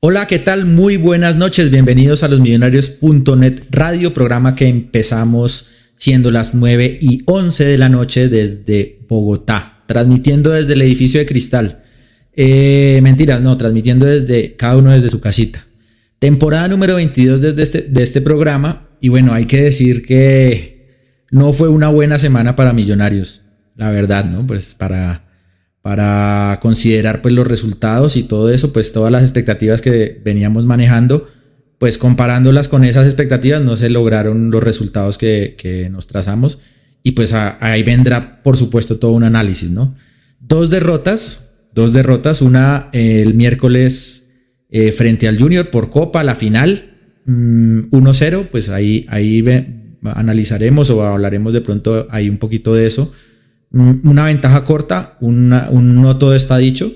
Hola, ¿qué tal? Muy buenas noches. Bienvenidos a los millonarios.net radio, programa que empezamos siendo las 9 y 11 de la noche desde Bogotá, transmitiendo desde el edificio de cristal. Eh, mentiras, no, transmitiendo desde cada uno desde su casita. Temporada número 22 desde este, de este programa. Y bueno, hay que decir que no fue una buena semana para Millonarios, la verdad, ¿no? Pues para para considerar pues los resultados y todo eso, pues todas las expectativas que veníamos manejando, pues comparándolas con esas expectativas no se lograron los resultados que, nos trazamos y pues ahí vendrá por supuesto todo un análisis, ¿no? Dos derrotas, dos derrotas, una el miércoles eh, frente al Junior por Copa, la final, 1-0, mm, pues ahí, ahí analizaremos o hablaremos de pronto ahí un poquito de eso una ventaja corta, un no todo está dicho,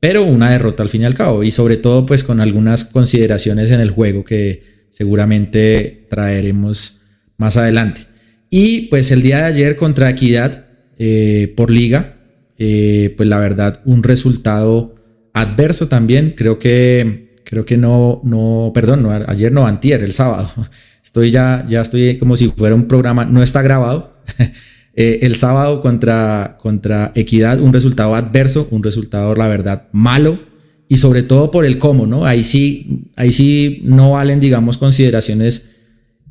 pero una derrota al fin y al cabo. Y sobre todo, pues con algunas consideraciones en el juego que seguramente traeremos más adelante. Y pues el día de ayer contra Equidad eh, por liga, eh, pues la verdad, un resultado adverso también. Creo que, creo que no, no, perdón, ayer no, antier, el sábado. Estoy ya, ya estoy como si fuera un programa, no está grabado. Eh, el sábado contra, contra Equidad, un resultado adverso, un resultado, la verdad, malo, y sobre todo por el cómo, ¿no? Ahí sí, ahí sí no valen, digamos, consideraciones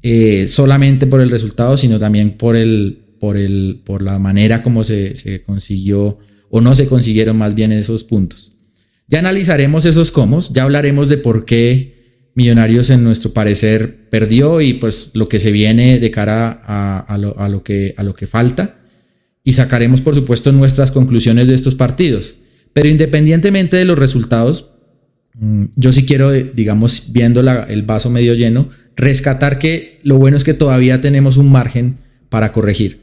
eh, solamente por el resultado, sino también por, el, por, el, por la manera como se, se consiguió o no se consiguieron más bien esos puntos. Ya analizaremos esos cómo, ya hablaremos de por qué Millonarios en nuestro parecer perdió y pues lo que se viene de cara a, lo, que, falta y sacaremos por supuesto nuestras conclusiones de estos partidos. Pero independientemente de los resultados, mm, yo sí quiero, digamos, viendo el vaso medio lleno, rescatar que lo bueno es que todavía tenemos un margen para corregir.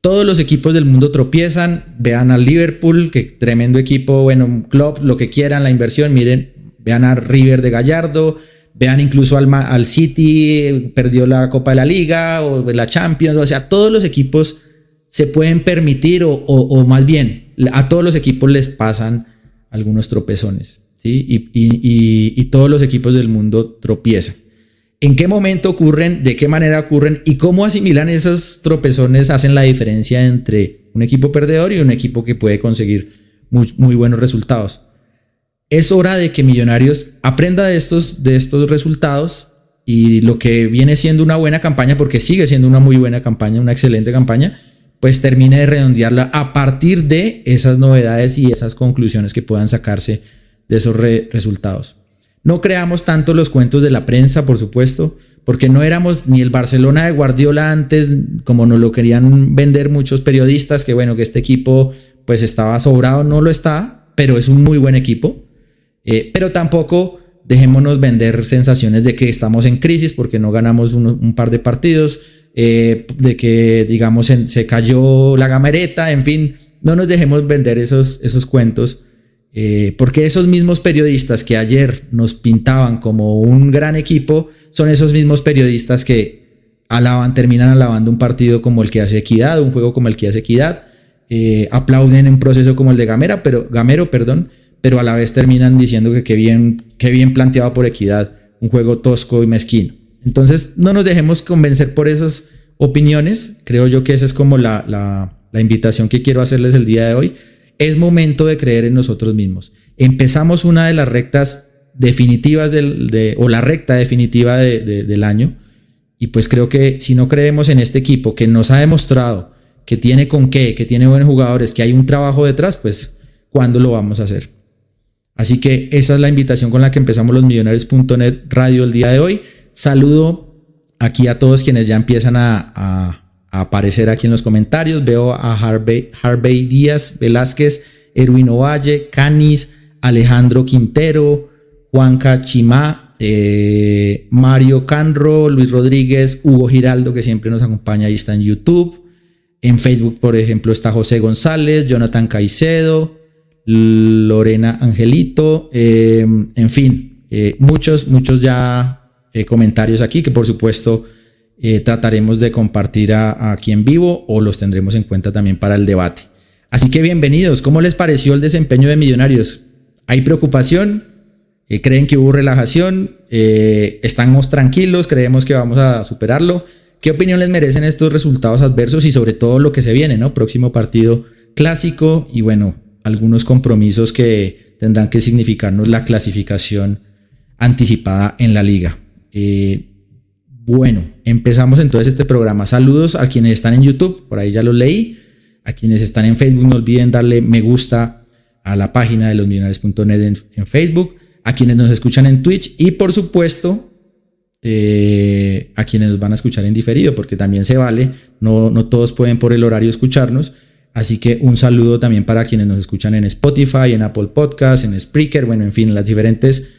Todos los equipos del mundo tropiezan, vean al Liverpool, que tremendo equipo, bueno, club, lo que quieran, la inversión, miren, vean a River de Gallardo, Vean incluso al, al City, perdió la Copa de la Liga o la Champions, o sea, todos los equipos se pueden permitir o, o, más bien a todos los equipos les pasan algunos tropezones, ¿sí? Y, y, y, todos los equipos del mundo tropiezan. ¿En qué momento ocurren? ¿De qué manera ocurren? ¿Y cómo asimilan esos tropezones? Hacen la diferencia entre un equipo perdedor y un equipo que puede conseguir muy, muy buenos resultados es hora de que Millonarios aprenda de estos, de estos resultados y lo que viene siendo una buena campaña, porque sigue siendo una muy buena campaña, una excelente campaña, pues termine de redondearla a partir de esas novedades y esas conclusiones que puedan sacarse de esos resultados. No creamos tanto los cuentos de la prensa, por supuesto, porque no éramos ni el Barcelona de Guardiola antes, como nos lo querían vender muchos periodistas, que bueno, que este equipo pues estaba sobrado, no lo está, pero es un muy buen equipo. Eh, pero tampoco dejémonos vender sensaciones de que estamos en crisis porque no ganamos un, par de partidos, eh, de que, digamos, se cayó la gamereta, en fin, no nos dejemos vender esos, esos cuentos. Eh, porque esos mismos periodistas que ayer nos pintaban como un gran equipo son esos mismos periodistas que alaban, terminan alabando un partido como el que hace Equidad, un juego como el que hace Equidad, aplauden un proceso como el de Gamera, pero, Gamero, perdón, pero a la vez terminan diciendo que qué bien, qué bien planteado por equidad, un juego tosco y mezquino. Entonces, no nos dejemos convencer por esas opiniones. Creo yo que esa es como la, invitación que quiero hacerles el día de hoy. Es momento de creer en nosotros mismos. Empezamos una de las rectas definitivas del, de, o la recta definitiva del año. Y pues creo que si no creemos en este equipo que nos ha demostrado que tiene con qué, que tiene buenos jugadores, que hay un trabajo detrás, pues ¿cuándo lo vamos a hacer? Así que esa es la invitación con la que empezamos los millonarios.net radio el día de hoy. Saludo aquí a todos quienes ya empiezan a, aparecer aquí en los comentarios. Veo a Harvey, Díaz Velázquez, Erwin Ovalle, Canis, Alejandro Quintero, Juanca Chimá, eh, Mario Canro, Luis Rodríguez, Hugo Giraldo, que siempre nos acompaña y está en YouTube. En Facebook, por ejemplo, está José González, Jonathan Caicedo, Lorena Angelito, eh, en fin, eh, muchos, muchos ya eh, comentarios aquí que por supuesto trataremos de compartir aquí en vivo o los tendremos en cuenta también para el debate. Así que bienvenidos, ¿cómo les pareció el desempeño de Millonarios? ¿Hay preocupación? ¿Creen que hubo relajación? ¿Estamos tranquilos? ¿Creemos que vamos a superarlo? ¿Qué opinión les merecen estos resultados adversos y sobre todo lo que se viene, ¿no? Próximo partido clásico y bueno, algunos compromisos que tendrán que significarnos la clasificación anticipada en la liga. Eh, bueno, empezamos entonces este programa. Saludos a quienes están en YouTube, por ahí ya lo leí. A quienes están en Facebook, no olviden darle me gusta a la página de losmillonarios.net en, en, Facebook. A quienes nos escuchan en Twitch y por supuesto eh, a quienes nos van a escuchar en diferido, porque también se vale. No, no todos pueden por el horario escucharnos. Así que un saludo también para quienes nos escuchan en Spotify, en Apple Podcasts, en Spreaker, bueno, en fin, las diferentes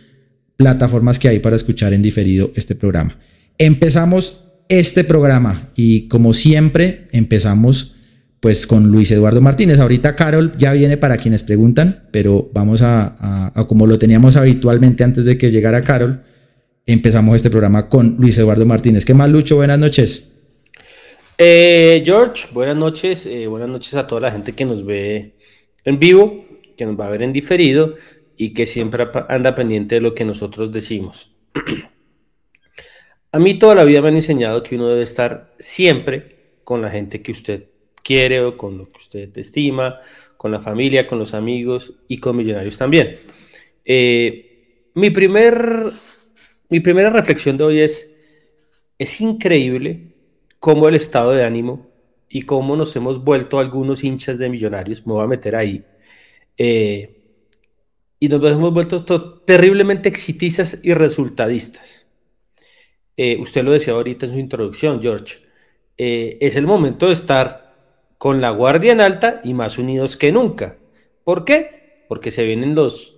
plataformas que hay para escuchar en diferido este programa. Empezamos este programa y como siempre empezamos pues con Luis Eduardo Martínez. Ahorita Carol ya viene para quienes preguntan, pero vamos a, como lo teníamos habitualmente antes de que llegara Carol, empezamos este programa con Luis Eduardo Martínez. ¿Qué más, Lucho? Buenas noches. Eh, George, buenas noches. Eh, buenas noches a toda la gente que nos ve en vivo, que nos va a ver en diferido y que siempre anda pendiente de lo que nosotros decimos. A mí toda la vida me han enseñado que uno debe estar siempre con la gente que usted quiere o con lo que usted estima, con la familia, con los amigos y con millonarios también. Eh, mi, primer, mi primera reflexión de hoy es, es increíble cómo el estado de ánimo y cómo nos hemos vuelto algunos hinchas de millonarios, me voy a meter ahí, eh, y nos hemos vuelto terriblemente exitizas y resultadistas. Eh, usted lo decía ahorita en su introducción, George. Eh, es el momento de estar con la guardia en alta y más unidos que nunca. ¿Por qué? Porque se vienen los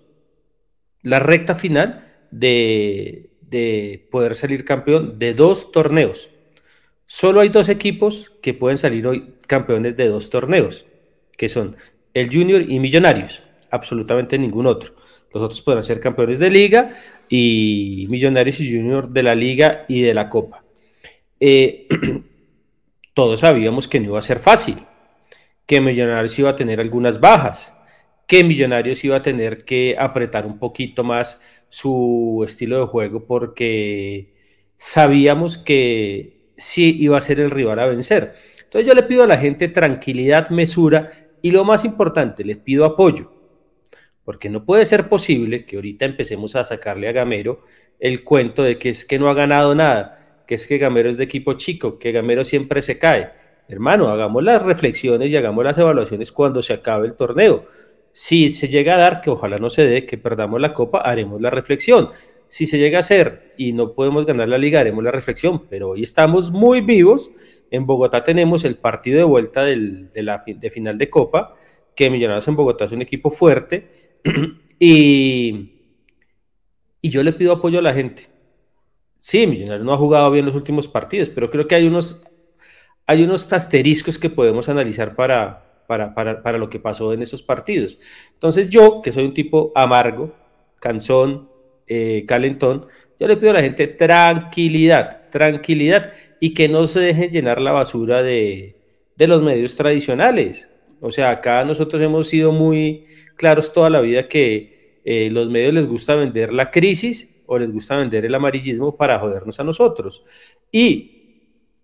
la recta final de, de poder salir campeón de dos torneos. Solo hay dos equipos que pueden salir hoy campeones de dos torneos, que son el Junior y Millonarios absolutamente ningún otro. Los otros podrán ser campeones de liga y Millonarios y Junior de la liga y de la copa. Eh, todos sabíamos que no iba a ser fácil, que Millonarios iba a tener algunas bajas, que Millonarios iba a tener que apretar un poquito más su estilo de juego porque sabíamos que sí iba a ser el rival a vencer. Entonces yo le pido a la gente tranquilidad, mesura y lo más importante, les pido apoyo porque no puede ser posible que ahorita empecemos a sacarle a Gamero el cuento de que es que no ha ganado nada, que es que Gamero es de equipo chico, que Gamero siempre se cae. Hermano, hagamos las reflexiones y hagamos las evaluaciones cuando se acabe el torneo. Si se llega a dar, que ojalá no se dé, que perdamos la copa, haremos la reflexión. Si se llega a hacer y no podemos ganar la liga, haremos la reflexión. Pero hoy estamos muy vivos. En Bogotá tenemos el partido de vuelta de, la, final de copa, que Millonarios en Bogotá es un equipo fuerte y, y yo le pido apoyo a la gente. Sí, Millonarios no ha jugado bien los últimos partidos, pero creo que hay unos, hay unos asteriscos que podemos analizar para, para, para, para lo que pasó en esos partidos. Entonces yo, que soy un tipo amargo, cansón, eh, calentón, yo le pido a la gente tranquilidad, tranquilidad y que no se dejen llenar la basura de, de los medios tradicionales. O sea, acá nosotros hemos sido muy claros toda la vida que eh, los medios les gusta vender la crisis o les gusta vender el amarillismo para jodernos a nosotros. Y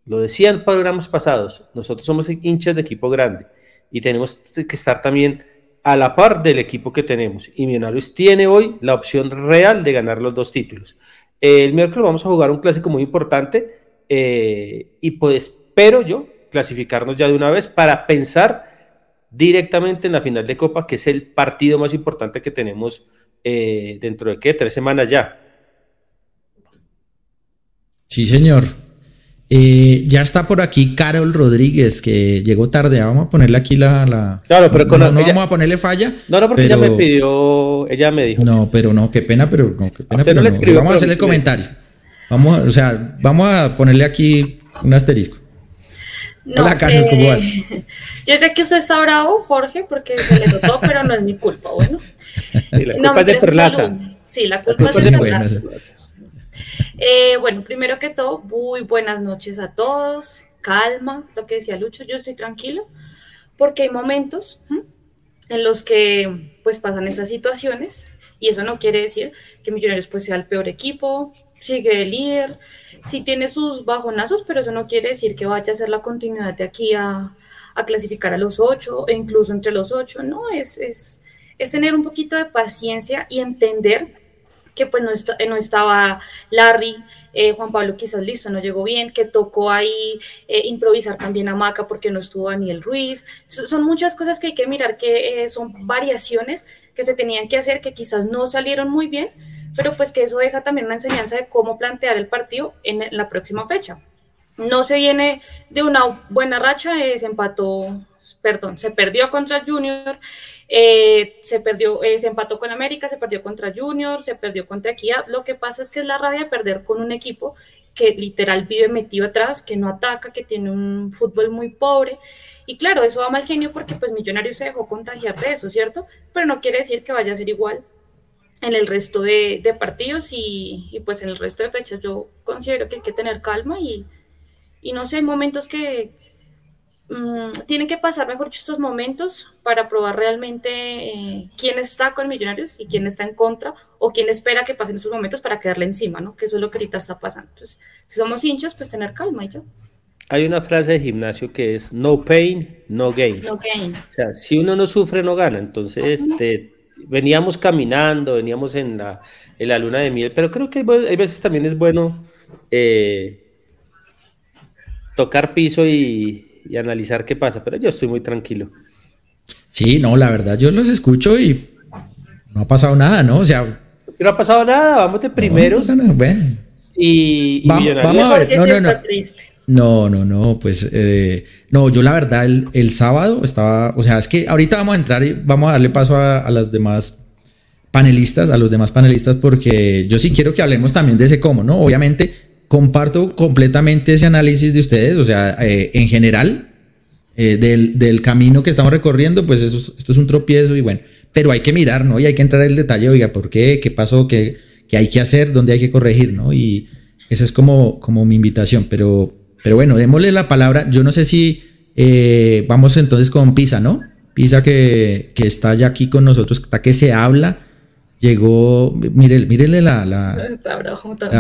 lo decían programas pasados, nosotros somos hinchas de equipo grande y tenemos que estar también a la par del equipo que tenemos. Y Millonarios tiene hoy la opción real de ganar los dos títulos. El miércoles vamos a jugar un clásico muy importante eh, y pues espero yo clasificarnos ya de una vez para pensar directamente en la final de Copa, que es el partido más importante que tenemos eh, dentro de qué, tres semanas ya. Sí, señor. Eh, ya está por aquí Carol Rodríguez, que llegó tarde. Vamos a ponerle aquí la. Claro, pero con no, no vamos a ponerle falla. No, no, porque ella me pidió, ella me dijo. No, pero no, qué pena, pero no, qué pena. Pero no vamos a hacerle el comentario. Vamos, o sea, vamos a ponerle aquí un asterisco. Hola, Carlos, ¿cómo vas? Yo sé que usted está bravo, Jorge, porque se le notó, pero no es mi culpa, bueno. la culpa es de Perlaza. Sí, la culpa, es de Perlaza. Eh, bueno, primero que todo, muy buenas noches a todos. Calma, lo que decía Lucho, yo estoy tranquilo, porque hay momentos en los que pues pasan estas situaciones Y eso no quiere decir que Millonarios pues sea el peor equipo, sigue el líder, sí tiene sus bajonazos, pero eso no quiere decir que vaya a ser la continuidad de aquí a, clasificar a los ocho e incluso entre los ocho, no, es, es, es tener un poquito de paciencia y entender que pues no, no estaba Larry, eh, Juan Pablo quizás listo, no llegó bien, que tocó ahí eh, improvisar también a Maca porque no estuvo Daniel Ruiz. son muchas cosas que hay que mirar, que eh, son variaciones que se tenían que hacer, que quizás no salieron muy bien, pero pues que eso deja también una enseñanza de cómo plantear el partido en la próxima fecha. No se viene de una buena racha, se empató, perdón, se perdió contra Junior, eh, se perdió, eh, se empató con América, se perdió contra Junior, se perdió contra Equidad. Lo que pasa es que es la rabia de perder con un equipo que literal vive metido atrás, que no ataca, que tiene un fútbol muy pobre. Y claro, eso va mal genio porque pues Millonarios se dejó contagiar de eso, ¿cierto? Pero no quiere decir que vaya a ser igual en el resto de, partidos y, pues en el resto de fechas yo considero que hay que tener calma y, y no sé, hay momentos que mm, tienen que pasar mejor estos momentos para probar realmente eh, quién está con Millonarios y quién está en contra o quién espera que pasen esos momentos para quedarle encima, ¿no? Que eso es lo que ahorita está pasando. Entonces, si somos hinchas, pues tener calma y ya. Hay una frase de gimnasio que es no pain, no gain. No gain. O sea, si uno no sufre, no gana. Entonces, este veníamos caminando, veníamos en la, en la luna de miel, pero creo que hay, veces también es bueno eh, tocar piso y, analizar qué pasa, pero yo estoy muy tranquilo. Sí, no, la verdad, yo los escucho y no ha pasado nada, ¿no? O sea... No ha pasado nada, vamos de primeros. Y, vamos, a ver, no, no, no. No, no, no, pues eh, no, yo la verdad el, sábado estaba, o sea, es que ahorita vamos a entrar y vamos a darle paso a, las demás panelistas, a los demás panelistas, porque yo sí quiero que hablemos también de ese cómo, ¿no? Obviamente comparto completamente ese análisis de ustedes, o sea, eh, en general, eh, del, camino que estamos recorriendo, pues eso, esto es un tropiezo y bueno, pero hay que mirar, ¿no? Y hay que entrar en el detalle, oiga, ¿por qué? ¿Qué pasó? ¿Qué, qué hay que hacer? ¿Dónde hay que corregir? ¿no? Y esa es como, como mi invitación, pero pero bueno, démosle la palabra. Yo no sé si eh, vamos entonces con Pisa, ¿no? Pisa que, está ya aquí con nosotros, está que se habla. Llegó, mire, mírele la, la,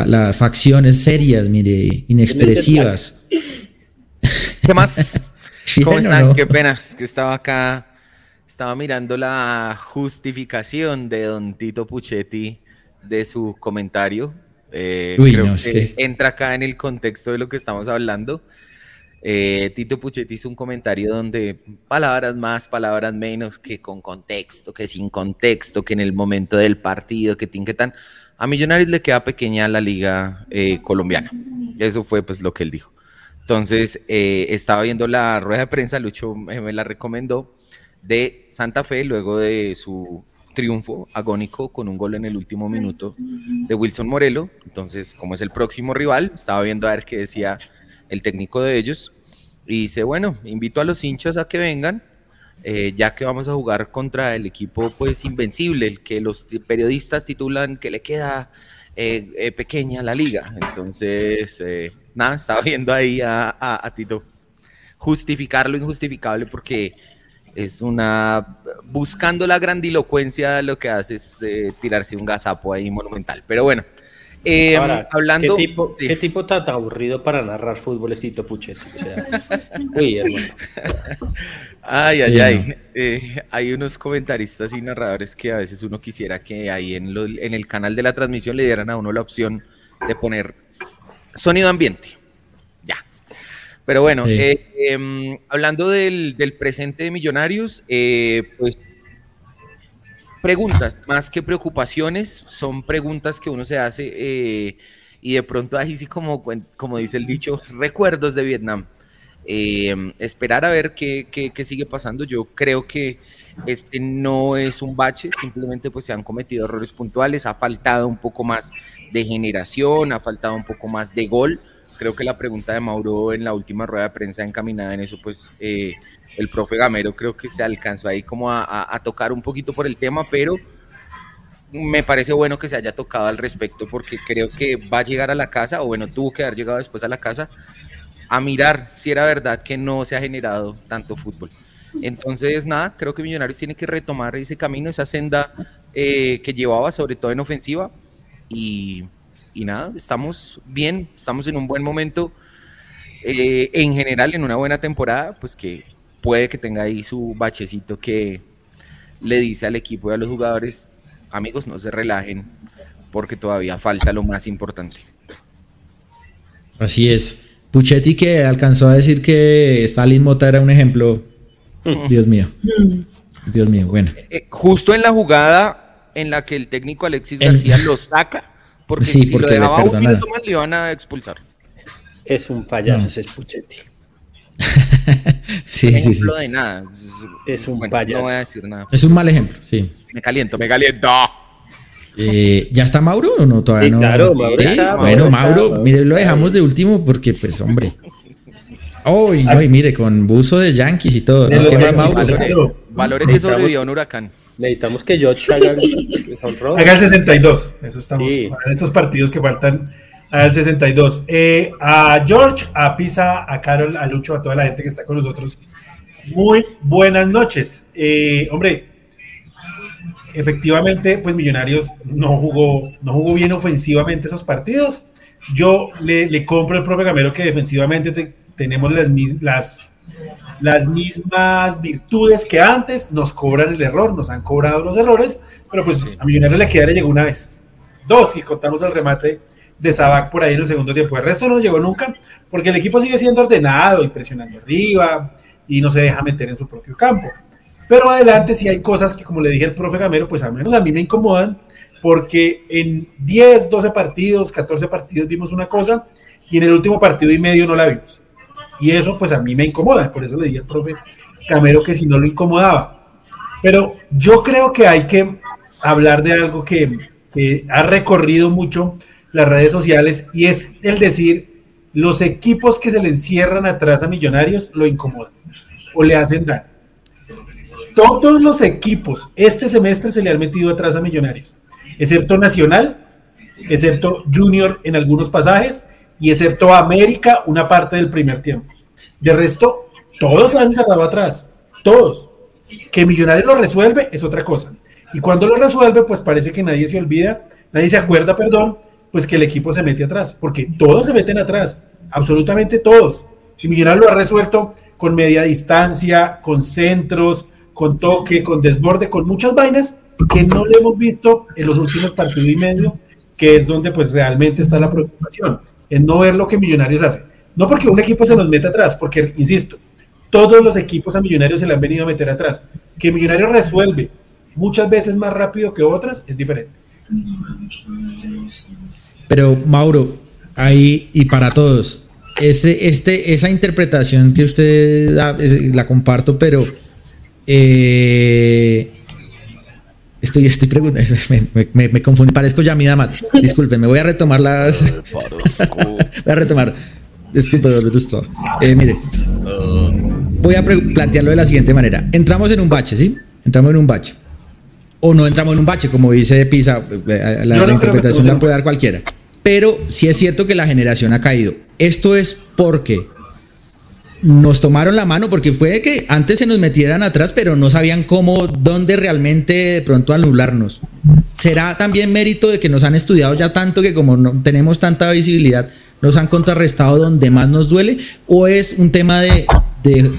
las facciones serias, mire, inexpresivas. ¿Qué más? ¿Cómo están? Qué pena, es que estaba acá, estaba mirando la justificación de don Tito Puchetti de su comentario eh, creo que, entra acá en el contexto de lo que estamos hablando. Eh, Tito Puchetti hizo un comentario donde palabras más, palabras menos, que con contexto, que sin contexto, que en el momento del partido, que tin, que tan. A Millonarios le queda pequeña la liga eh, colombiana. Eso fue pues lo que él dijo. Entonces, estaba viendo la rueda de prensa, Lucho me la recomendó, de Santa Fe, luego de su triunfo agónico con un gol en el último minuto de Wilson Morelo. Entonces, como es el próximo rival, estaba viendo a ver qué decía el técnico de ellos. Y dice, bueno, invito a los hinchas a que vengan, eh, ya que vamos a jugar contra el equipo pues invencible, el que los periodistas titulan que le queda eh, eh, pequeña la liga. Entonces, nada, estaba viendo ahí a, a Tito justificar lo injustificable porque es una buscando la grandilocuencia lo que hace es eh, tirarse un gazapo ahí monumental pero bueno eh, hablando ¿qué tipo, ¿qué tipo tan aburrido para narrar fútbol es Tito Puchetti? uy, ay ay ay. eh, hay unos comentaristas y narradores que a veces uno quisiera que ahí en, en el canal de la transmisión le dieran a uno la opción de poner sonido ambiente. Pero bueno, eh, em, hablando del, presente de Millonarios, eh, pues preguntas, más que preocupaciones, son preguntas que uno se hace eh, y de pronto ahí sí como, como dice el dicho, recuerdos de Vietnam. Em, esperar a ver qué, qué, sigue pasando. Yo creo que este no es un bache, simplemente pues se han cometido errores puntuales, ha faltado un poco más de generación, ha faltado un poco más de gol creo que la pregunta de Mauro en la última rueda de prensa encaminada en eso, pues eh, el profe Gamero creo que se alcanzó ahí como a, tocar un poquito por el tema, pero me parece bueno que se haya tocado al respecto porque creo que va a llegar a la casa, o bueno, tuvo que haber llegado después a la casa, a mirar si era verdad que no se ha generado tanto fútbol. Entonces, nada, creo que Millonarios tiene que retomar ese camino, esa senda eh, que llevaba, sobre todo en ofensiva. Y, nada, estamos bien, estamos en un buen momento. Eh, en general, en una buena temporada, pues que puede que tenga ahí su bachecito que le dice al equipo y a los jugadores, amigos, no se relajen, porque todavía falta lo más importante. Así es. Puchetti que alcanzó a decir que Stalin Mota era un ejemplo. Dios mío. Dios mío, bueno. Eh, justo en la jugada en la que el técnico Alexis García lo saca, porque si lo dejaba un minuto más le iban a expulsar. Es un payaso ese Puchetti. sí, sí, sí. de nada. Es un payaso. No voy a decir nada. Es un mal ejemplo, sí. Me caliento, me caliento. Eh, ¿Ya está Mauro o no? Todavía no. Claro, Mauro bueno, Mauro, mire, lo dejamos de último porque, pues, hombre. Oh, y, mire, con buzo de Yankees y todo. ¿no? ¿Qué más, Mauro? Valore, que sobrevivió a un huracán. Necesitamos que George haga el, haga el 62. Eso estamos. En estos partidos que faltan, haga el 62. Eh, a George, a Pisa, a Carol, a Lucho, a toda la gente que está con nosotros. Muy buenas noches. Eh, hombre, efectivamente, pues Millonarios no jugó, no jugó bien ofensivamente esos partidos. Yo le, compro el propio Gamero que defensivamente tenemos las, las, las mismas virtudes que antes, nos cobran el error, nos han cobrado los errores, pero pues a Millonarios le queda le llegó una vez. Dos, y contamos el remate de Sabac por ahí en el segundo tiempo. El resto no nos llegó nunca, porque el equipo sigue siendo ordenado y presionando arriba y no se deja meter en su propio campo. Pero adelante si hay cosas que, como le dije al profe Gamero, pues al menos a mí me incomodan, porque en 10, 12 partidos, 14 partidos vimos una cosa y en el último partido y medio no la vimos. Y eso pues a mí me incomoda, por eso le dije al profe Gamero que si no lo incomodaba. Pero yo creo que hay que hablar de algo que, que ha recorrido mucho las redes sociales y es el decir, los equipos que se le encierran atrás a Millonarios lo incomodan o le hacen daño. Todos los equipos este semestre se le han metido atrás a Millonarios, excepto Nacional, excepto Junior en algunos pasajes y excepto América una parte del primer tiempo. De resto, todos han cerrado atrás, todos. Que Millonarios lo resuelve es otra cosa. Y cuando lo resuelve, pues parece que nadie se olvida, nadie se acuerda, perdón, pues que el equipo se mete atrás, porque todos se meten atrás, absolutamente todos. Y Millonarios lo ha resuelto con media distancia, con centros, con toque, con desborde, con muchas vainas que no le hemos visto en los últimos partidos y medio, que es donde pues realmente está la preocupación, en no ver lo que Millonarios hace. No porque un equipo se nos meta atrás, porque, insisto, todos los equipos a Millonarios se le han venido a meter atrás. Que Millonarios resuelve muchas veces más rápido que otras es diferente. Pero Mauro, ahí y para todos, ese, este, esa interpretación que usted da, la comparto, pero eh, estoy, estoy preguntando, me, me, confundí, parezco Yamida Mat. Disculpen, me voy a retomar las. voy a retomar. Disculpe, eh, mire, voy a plantearlo de la siguiente manera. Entramos en un bache, ¿sí? Entramos en un bache. O no entramos en un bache, como dice Pisa, eh, la, la interpretación la puede dar cualquiera. Pero sí es cierto que la generación ha caído. Esto es porque nos tomaron la mano porque fue que antes se nos metieran atrás, pero no sabían cómo, dónde realmente de pronto anularnos. ¿Será también mérito de que nos han estudiado ya tanto que como no tenemos tanta visibilidad, nos han contrarrestado donde más nos duele? ¿O es un tema de,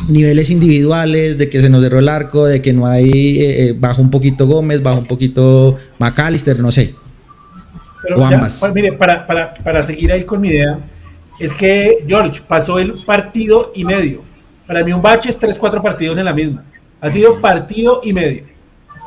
niveles individuales, de que se nos cerró el arco, de que no hay, eh, eh, bajo un poquito Gómez, bajo un poquito McAllister, no sé? o ambas. Pues mire, para, para, para seguir ahí con mi idea es que George pasó el partido y medio. Para mí un bache es tres, cuatro partidos en la misma. Ha sido partido y medio.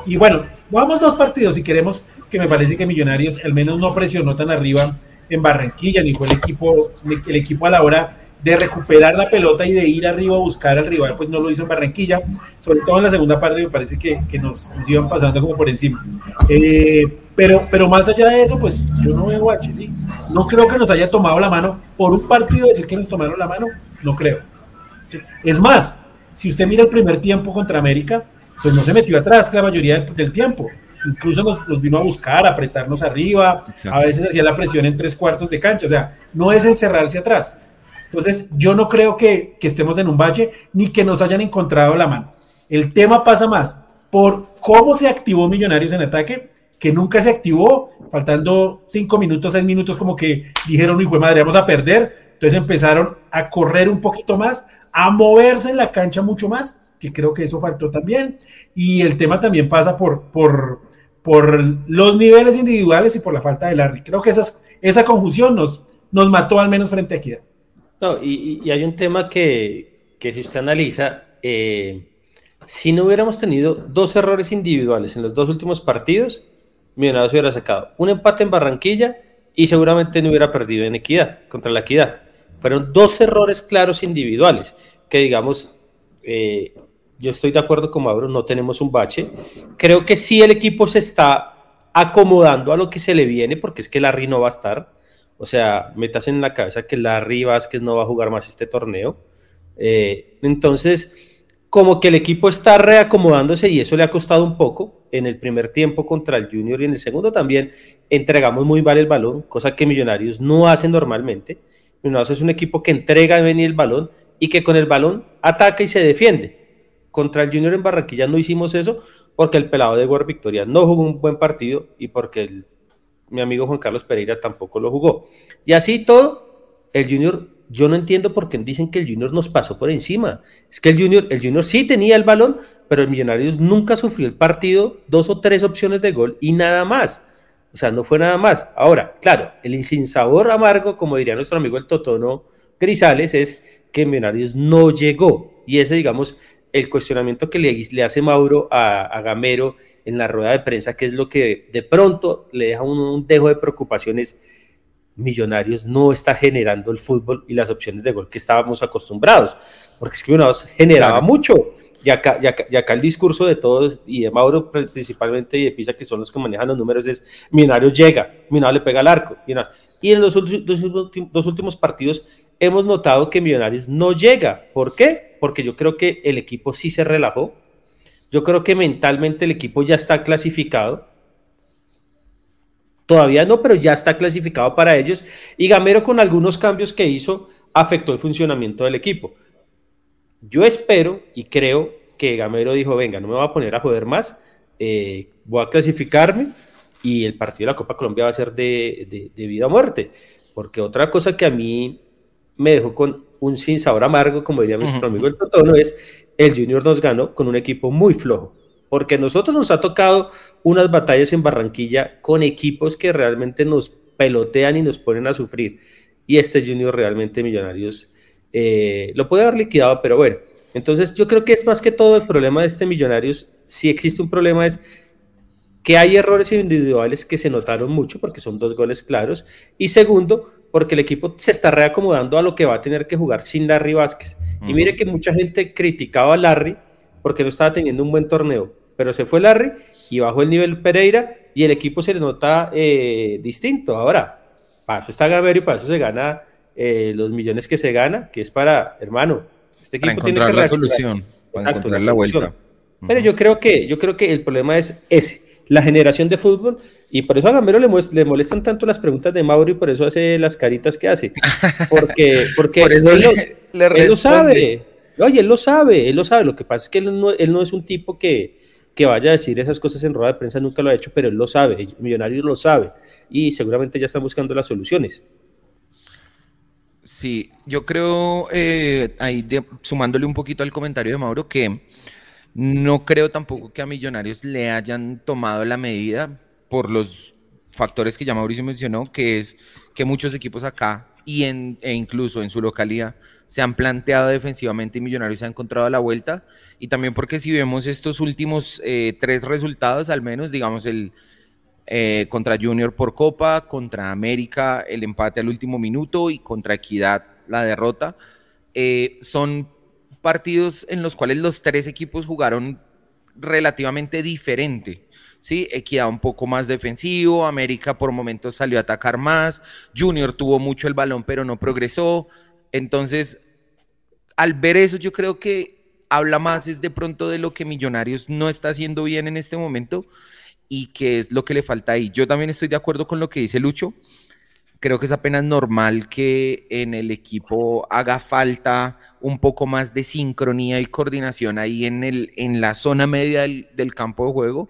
Y bueno, vamos dos partidos si queremos, que me parece que Millonarios al menos no presionó tan arriba en Barranquilla, ni fue el equipo, el equipo a la hora de recuperar la pelota y de ir arriba a buscar al rival, pues no lo hizo en Barranquilla, sobre todo en la segunda parte me parece que, nos, iban pasando como por encima. Eh, pero, pero más allá de eso, pues yo no veo H, ¿sí? No creo que nos haya tomado la mano por un partido decir que nos tomaron la mano, no creo. Es más, si usted mira el primer tiempo contra América, pues no se metió atrás la mayoría del, tiempo. Incluso nos, vino a buscar, a apretarnos arriba, a veces hacía la presión en tres cuartos de cancha, o sea, no es encerrarse atrás. Entonces, yo no creo que, estemos en un valle ni que nos hayan encontrado la mano. El tema pasa más por cómo se activó Millonarios en ataque que nunca se activó, faltando cinco minutos, seis minutos, como que dijeron, hijo de madre, vamos a perder. Entonces empezaron a correr un poquito más, a moverse en la cancha mucho más, que creo que eso faltó también. Y el tema también pasa por, los niveles individuales y por la falta de Larry. Creo que esas, esa confusión nos, nos mató al menos frente a Equidad. No, y, hay un tema que, que si usted analiza, eh, si no hubiéramos tenido dos errores individuales en los dos últimos partidos, Millonarios hubiera sacado un empate en Barranquilla y seguramente no hubiera perdido en Equidad, contra la Equidad. Fueron dos errores claros individuales, que digamos, eh, yo estoy de acuerdo con Mauro, no tenemos un bache. Creo que sí el equipo se está acomodando a lo que se le viene, porque es que Larry no va a estar. O sea, metas en la cabeza que Larry Vázquez no va a jugar más este torneo. Eh, entonces, como que el equipo está reacomodándose y eso le ha costado un poco en el primer tiempo contra el Junior y en el segundo también entregamos muy mal el balón, cosa que Millonarios no hacen normalmente. Millonarios es un equipo que entrega bien el balón y que con el balón ataca y se defiende. Contra el Junior en Barranquilla no hicimos eso porque el pelado de Guard Victoria no jugó un buen partido y porque mi amigo Juan Carlos Pereira tampoco lo jugó. Y así todo, el Junior, yo no entiendo por qué dicen que el Junior nos pasó por encima. Es que el Junior, el Junior sí tenía el balón, pero el Millonarios nunca sufrió el partido, dos o tres opciones de gol y nada más. O sea, no fue nada más. Ahora, claro, el sinsabor amargo, como diría nuestro amigo el Totono Grisales, es que Millonarios no llegó. Y ese, digamos, el cuestionamiento que le, le hace Mauro a, Gamero en la rueda de prensa, que es lo que de pronto le deja un, dejo de preocupaciones. Millonarios no está generando el fútbol y las opciones de gol que estábamos acostumbrados, porque es que Millonarios generaba mucho. Y acá, acá, el discurso de todos, y de Mauro principalmente, y de Pisa, que son los que manejan los números, es Millonarios llega, Millonarios le pega al arco. Y en los dos últimos partidos hemos notado que Millonarios no llega. ¿Por qué? Porque yo creo que el equipo sí se relajó. Yo creo que mentalmente el equipo ya está clasificado. Todavía no, pero ya está clasificado para ellos. Y Gamero con algunos cambios que hizo afectó el funcionamiento del equipo. Yo espero y creo que Gamero dijo, venga, no me voy a poner a joder más, eh, voy a clasificarme y el partido de la Copa Colombia va a ser de, de vida o muerte. Porque otra cosa que a mí me dejó con un sin sabor amargo, como diría nuestro amigo el Totono, es el Junior nos ganó con un equipo muy flojo, porque a nosotros nos ha tocado unas batallas en Barranquilla con equipos que realmente nos pelotean y nos ponen a sufrir. Y este Junior realmente Millonarios eh, lo puede haber liquidado, pero bueno. Entonces yo creo que es más que todo el problema de este Millonarios, si existe un problema es que hay errores individuales que se notaron mucho porque son dos goles claros y segundo porque el equipo se está reacomodando a lo que va a tener que jugar sin Larry Vázquez. Y mire que mucha gente criticaba a Larry porque no estaba teniendo un buen torneo, pero se fue Larry y bajó el nivel Pereira y el equipo se le nota eh, distinto. Ahora, para eso está Gamero y para eso se gana eh, los millones que se gana, que es para, hermano, este equipo tiene que la solución, para encontrar la, vuelta. Pero yo creo que yo creo que el problema es ese la generación de fútbol. Y por eso a Gamero le, le, molestan tanto las preguntas de Mauro y por eso hace las caritas que hace. Porque, porque él, lo, sabe. Oye, él lo sabe, él lo sabe. Lo que pasa es que él no, él no es un tipo que, que vaya a decir esas cosas en rueda de prensa, nunca lo ha hecho, pero él lo sabe, el millonario lo sabe. Y seguramente ya están buscando las soluciones. Sí, yo creo, eh, ahí sumándole un poquito al comentario de Mauro, que no creo tampoco que a Millonarios le hayan tomado la medida por los factores que ya Mauricio mencionó, que es que muchos equipos acá y en, e incluso en su localidad se han planteado defensivamente y Millonarios se ha encontrado la vuelta. Y también porque si vemos estos últimos eh, tres resultados, al menos, digamos, el eh, contra Junior por Copa, contra América el empate al último minuto y contra Equidad la derrota, eh, son partidos en los cuales los tres equipos jugaron relativamente diferente. ¿sí? Equidad un poco más defensivo, América por momentos salió a atacar más, Junior tuvo mucho el balón pero no progresó. Entonces, al ver eso, yo creo que habla más es de pronto de lo que Millonarios no está haciendo bien en este momento y que es lo que le falta ahí. Yo también estoy de acuerdo con lo que dice Lucho. Creo que es apenas normal que en el equipo haga falta un poco más de sincronía y coordinación ahí en, el, en la zona media del, campo de juego,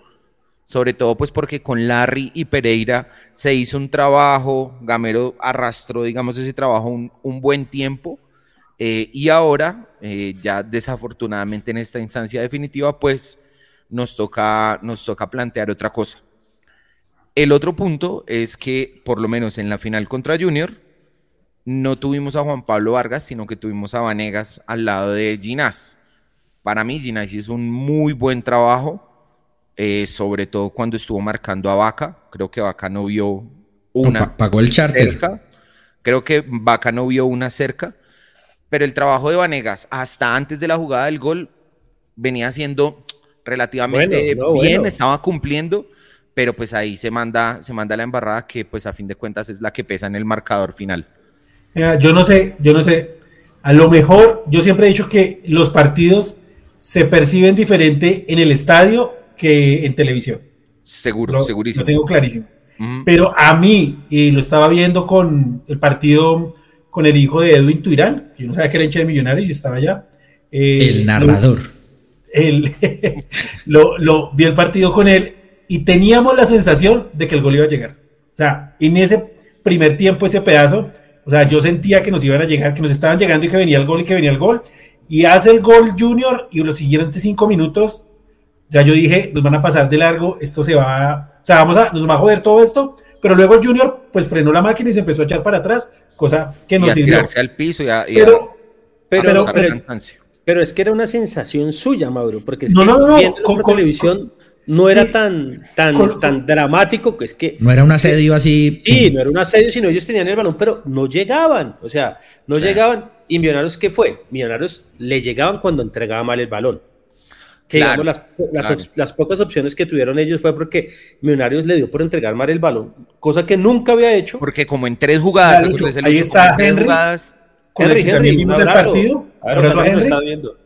sobre todo pues porque con Larry y Pereira se hizo un trabajo, Gamero arrastró, digamos, ese trabajo un, buen tiempo, eh, y ahora, eh, ya desafortunadamente en esta instancia definitiva, pues nos toca, nos toca plantear otra cosa. El otro punto es que, por lo menos en la final contra Junior, no tuvimos a Juan Pablo Vargas, sino que tuvimos a Vanegas al lado de Ginás. Para mí, Ginás hizo un muy buen trabajo, eh, sobre todo cuando estuvo marcando a Vaca. Creo que Vaca no vio una. pagó el charter. Cerca. Creo que Vaca no vio una cerca. Pero el trabajo de Vanegas, hasta antes de la jugada del gol, venía siendo relativamente bien, estaba cumpliendo pero pues ahí se manda, se manda la embarrada que pues a fin de cuentas es la que pesa en el marcador final. Yo no sé, yo no sé, a lo mejor yo siempre he dicho que los partidos se perciben diferente en el estadio que en televisión. Seguro, segurísimo. Lo tengo clarísimo. Pero a mí, y lo estaba viendo con el partido con el hijo de Edwin Tuirán, que yo no sabía que era hincha de Millonarios y estaba allá. Eh, el narrador. Lo, lo, vi el partido con él y teníamos la sensación de que el gol iba a llegar. O sea, en ese primer tiempo, ese pedazo, o sea, yo sentía que nos iban a llegar, que nos estaban llegando y que venía el gol y que venía el gol. Y hace el gol Junior y los siguientes cinco minutos, ya yo dije, nos van a pasar de largo, esto se va, o sea, vamos a, nos va a joder todo esto, pero luego el Junior pues frenó la máquina y se empezó a echar para atrás, cosa que nos y a al piso y a, pero, pero, pero, es que era una sensación suya, Mauro, porque es no, que no, no, con, televisión no era tan, tan, tan dramático que es que... No era un asedio así... Sí, no era un asedio, sino ellos tenían el balón, pero no llegaban, o sea, no llegaban. ¿Y Millonarios qué fue? Millonarios le llegaban cuando entregaba mal el balón. Que digamos, las, las, pocas opciones que tuvieron ellos fue porque Millonarios le dio por entregar mal el balón, cosa que nunca había hecho. Porque como en tres jugadas... ahí está Henry, con Henry, el Henry, vimos el partido, ahora Henry, está viendo.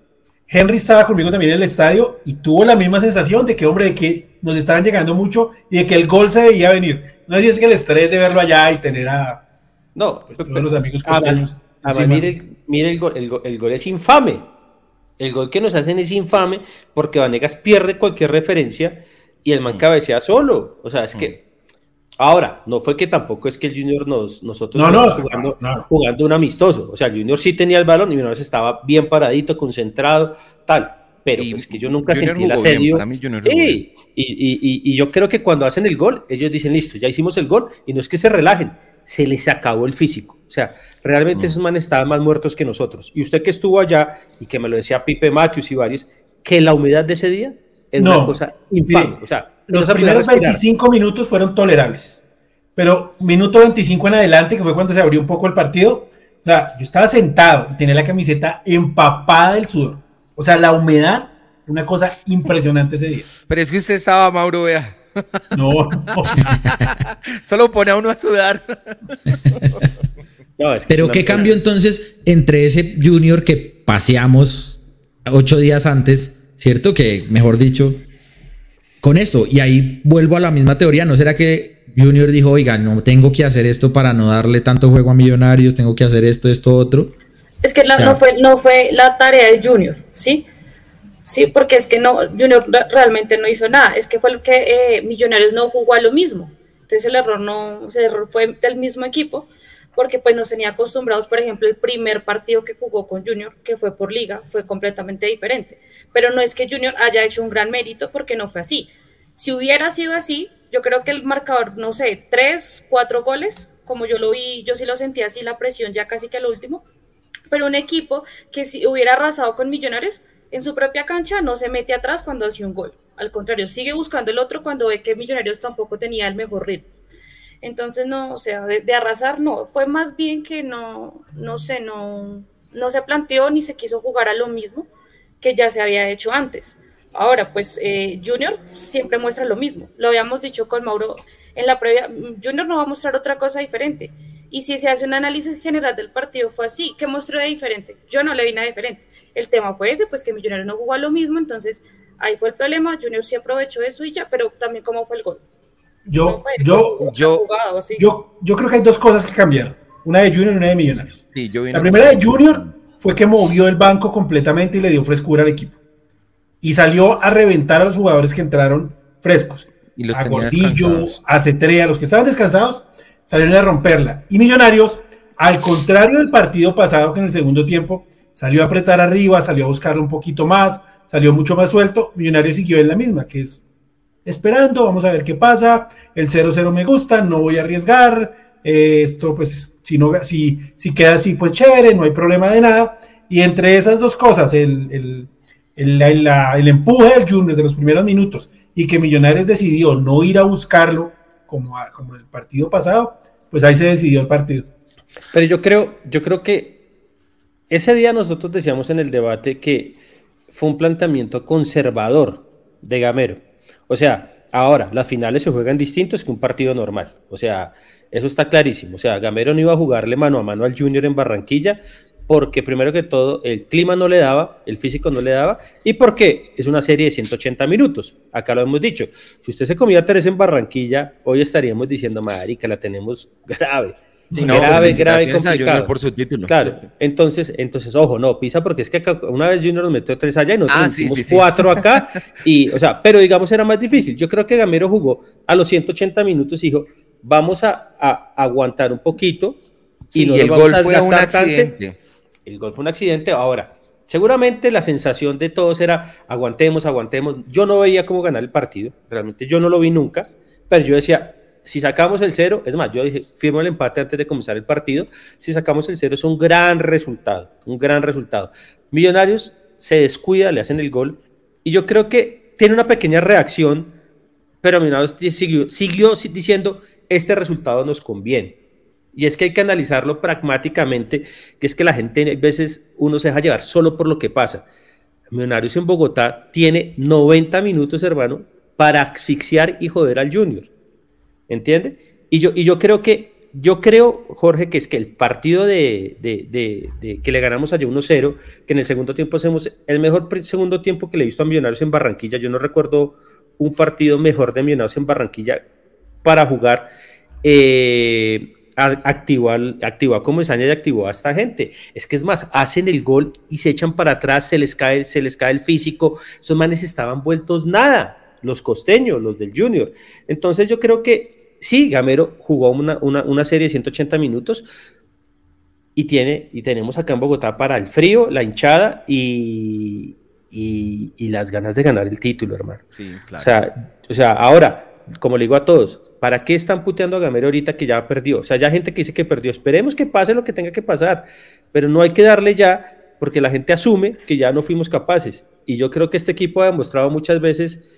Henry estaba conmigo también en el estadio y tuvo la misma sensación de que, hombre, de que nos estaban llegando mucho y de que el gol se veía venir. No es que el estrés de verlo allá y tener a no, pues, todos los amigos costeños. mire, mire el, gol, el, gol, es infame. El gol que nos hacen es infame porque Vanegas pierde cualquier referencia y el man mm. cabecea solo. O sea, es que mm. Ahora, no fue que tampoco es que el Junior nos, nosotros no, jugando, jugando, un amistoso. O sea, el Junior sí tenía el balón y Millonarios estaba bien paradito, concentrado, tal. Pero es pues que yo nunca sentí el asedio. sí, y, y, y, yo creo que cuando hacen el gol, ellos dicen, listo, ya hicimos el gol, y no es que se relajen, se les acabó el físico. O sea, realmente esos manes estaban más muertos que nosotros. Y usted que estuvo allá, y que me lo decía Pipe Matthews y varios, que la humedad de ese día es una cosa infame. O sea, los primeros 25 minutos fueron tolerables, pero minuto 25 en adelante, que fue cuando se abrió un poco el partido, o sea, yo estaba sentado y tenía la camiseta empapada del sudor. O sea, la humedad, una cosa impresionante ese día. Pero es que usted estaba, Mauro, vea. No, no. Solo pone a uno a sudar. Pero ¿qué cambió entonces entre ese junior que paseamos ocho días antes, ¿cierto? Que, mejor dicho, con esto. Y ahí vuelvo a la misma teoría. ¿No será que Junior dijo, oiga, no tengo que hacer esto para no darle tanto juego a Millonarios, tengo que hacer esto, esto, otro? Es que no, fue, no fue la tarea de Junior, ¿sí? Sí, porque es que no, Junior realmente no hizo nada. Es que fue lo que eh, Millonarios no jugó a lo mismo. Entonces el error no, el error fue del mismo equipo porque pues nos tenía acostumbrados, por ejemplo, el primer partido que jugó con Junior, que fue por liga, fue completamente diferente. Pero no es que Junior haya hecho un gran mérito porque no fue así. Si hubiera sido así, yo creo que el marcador, no sé, tres, cuatro goles, como yo lo vi, yo sí lo sentí así, la presión ya casi que el último. Pero un equipo que si hubiera arrasado con Millonarios, en su propia cancha no se mete atrás cuando hace un gol. Al contrario, sigue buscando el otro cuando ve que Millonarios tampoco tenía el mejor ritmo. Entonces, no, o sea, de, arrasar no, fue más bien que no, no sé, no, no se planteó ni se quiso jugar a lo mismo que ya se había hecho antes. Ahora, pues eh, Junior siempre muestra lo mismo. Lo habíamos dicho con Mauro en la previa. Junior no va a mostrar otra cosa diferente. Y si se hace un análisis general del partido, fue así. ¿Qué mostró de diferente? Yo no le vi nada diferente. El tema fue ese, pues que Junior no jugó a lo mismo. Entonces, ahí fue el problema. Junior sí aprovechó eso y ya, pero también cómo fue el gol. Yo, yo, yo, yo, creo que hay dos cosas que cambiar. Una de Junior y una de Millonarios. la primera de Junior fue que movió el banco completamente y le dio frescura al equipo. Y salió a reventar a los jugadores que entraron frescos. a Gordillo, a Cetrea, los que estaban descansados, salieron a romperla. Y Millonarios, al contrario del partido pasado, que en el segundo tiempo salió a apretar arriba, salió a buscarlo un poquito más, salió mucho más suelto, Millonarios siguió en la misma, que es esperando, vamos a ver qué pasa, el 0-0 me gusta, no voy a arriesgar, eh, esto pues si, no, si, si queda así pues chévere, no hay problema de nada, y entre esas dos cosas, el, el, empuje del Junior de los primeros minutos y que Millonarios decidió no ir a buscarlo como, como el partido pasado, pues ahí se decidió el partido. Pero yo creo, yo creo que ese día nosotros decíamos en el debate que fue un planteamiento conservador de Gamero. O sea, ahora las finales se juegan distintos que un partido normal. O sea, eso está clarísimo. O sea, Gamero no iba a jugarle mano a mano al Junior en Barranquilla porque primero que todo el clima no le daba, el físico no le daba, y porque es una serie de 180 minutos, acá lo hemos dicho, si usted se comía tres en Barranquilla, hoy estaríamos diciendo, marica, la tenemos grave, grave, grave, complicado. por su título. Claro, entonces, entonces, ojo, no, pisa porque es que una vez Junior nos metió tres allá y nosotros ah, sí, cuatro acá, y, o sea, pero digamos era más difícil. Yo creo que Gamero jugó a los 180 minutos y dijo, vamos a, aguantar un poquito y, no el gol fue un accidente. El gol fue un accidente. Ahora, seguramente la sensación de todos era aguantemos, aguantemos. Yo no veía cómo ganar el partido, realmente yo no lo vi nunca, pero yo decía, si sacamos el cero, es más, yo firmo el empate antes de comenzar el partido, si sacamos el cero es un gran resultado, un gran resultado. Millonarios se descuida, le hacen el gol, y yo creo que tiene una pequeña reacción, pero Millonarios siguió, siguió diciendo, este resultado nos conviene. Y es que hay que analizarlo pragmáticamente, que es que la gente a veces uno se deja llevar solo por lo que pasa. Millonarios en Bogotá tiene 90 minutos, hermano, para asfixiar y joder al Junior. ¿Entiende? Y yo, y yo creo que, yo creo, Jorge, que es que el partido de, que le ganamos allá 1-0, que en el segundo tiempo hacemos el mejor segundo tiempo que le he visto a Millonarios en Barranquilla. Yo no recuerdo un partido mejor de Millonarios en Barranquilla para jugar. Eh, activó, activó a Comesaña y activó a esta gente. Es que es más, hacen el gol y se echan para atrás, se les cae, se les cae el físico. Esos manes estaban vueltos nada, los costeños, los del Junior. Entonces yo creo que sí, Gamero jugó una, serie de 180 minutos y, tiene, y tenemos acá en Bogotá para el frío, la hinchada y, y, las ganas de ganar el título, hermano. Sí, claro. O sea, o sea, ahora, como le digo a todos, ¿para qué están puteando a Gamero ahorita que ya perdió? O sea, ya hay gente que dice que perdió. Esperemos que pase lo que tenga que pasar, pero no hay que darle ya, porque la gente asume que ya no fuimos capaces. Y yo creo que este equipo ha demostrado muchas veces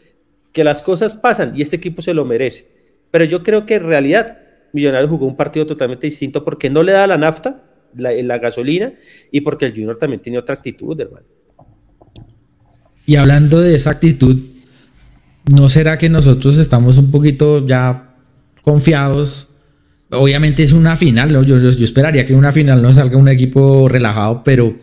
que las cosas pasan y este equipo se lo merece. Pero yo creo que en realidad Millonarios jugó un partido totalmente distinto porque no le da la nafta, la, gasolina, y porque el Junior también tiene otra actitud, hermano. Y hablando de esa actitud, ¿no será que nosotros estamos un poquito ya confiados? Obviamente es una final, yo, yo, esperaría que en una final no salga un equipo relajado, pero,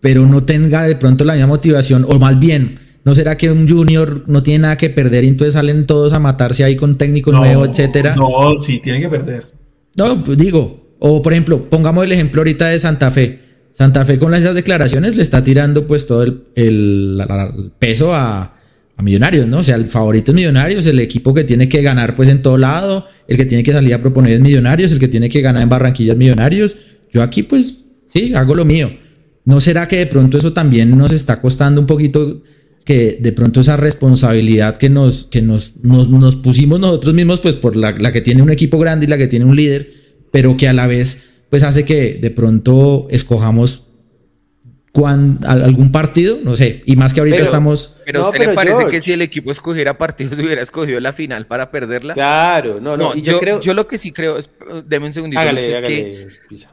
pero no tenga de pronto la misma motivación, o más bien, ¿No será que un junior no tiene nada que perder y entonces salen todos a matarse ahí con técnico nuevo, etcétera? No, sí, tienen que perder. No, pues digo, o por ejemplo, pongamos el ejemplo ahorita de Santa Fe. Santa Fe con esas declaraciones le está tirando pues todo el, peso a, Millonarios, ¿no? O sea, el favorito es Millonarios, el equipo que tiene que ganar pues en todo lado, el que tiene que salir a proponer es Millonarios, el que tiene que ganar en Barranquilla es Millonarios. Yo aquí pues sí, hago lo mío. ¿No será que de pronto eso también nos está costando un poquito que de pronto esa responsabilidad que nos, que nos, nos, pusimos nosotros mismos, pues por la, que tiene un equipo grande y la que tiene un líder, pero que a la vez pues hace que de pronto escojamos algún partido, no sé, y más que ahorita estamos... Pero ¿a usted le parece que si el equipo escogiera partidos hubiera escogido la final para perderla? Claro, no, no, yo, creo... yo lo que sí creo es, deme un segundito, es que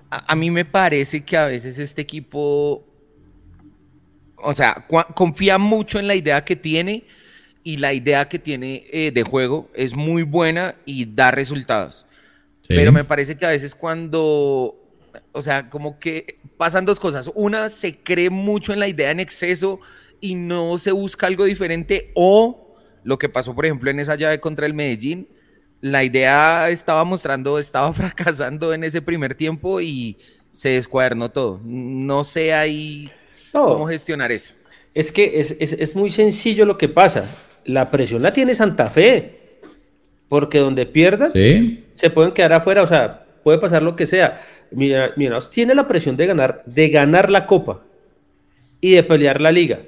a, mí me parece que a veces este equipo o sea, confía mucho en la idea que tiene y la idea que tiene eh, de juego es muy buena y da resultados. Pero me parece que a veces cuando, o sea, como que pasan dos cosas. Una, se cree mucho en la idea en exceso y no se busca algo diferente o lo que pasó, por ejemplo, en esa llave contra el Medellín, la idea estaba mostrando, estaba fracasando en ese primer tiempo y se descuadernó todo. No sé ahí ¿Cómo gestionar eso? Es que es, muy sencillo lo que pasa. la presión la tiene Santa Fe, porque donde pierdan, se pueden quedar afuera, o sea, puede pasar lo que sea. Millonarios tiene la presión de ganar, de ganar la Copa y de pelear la Liga.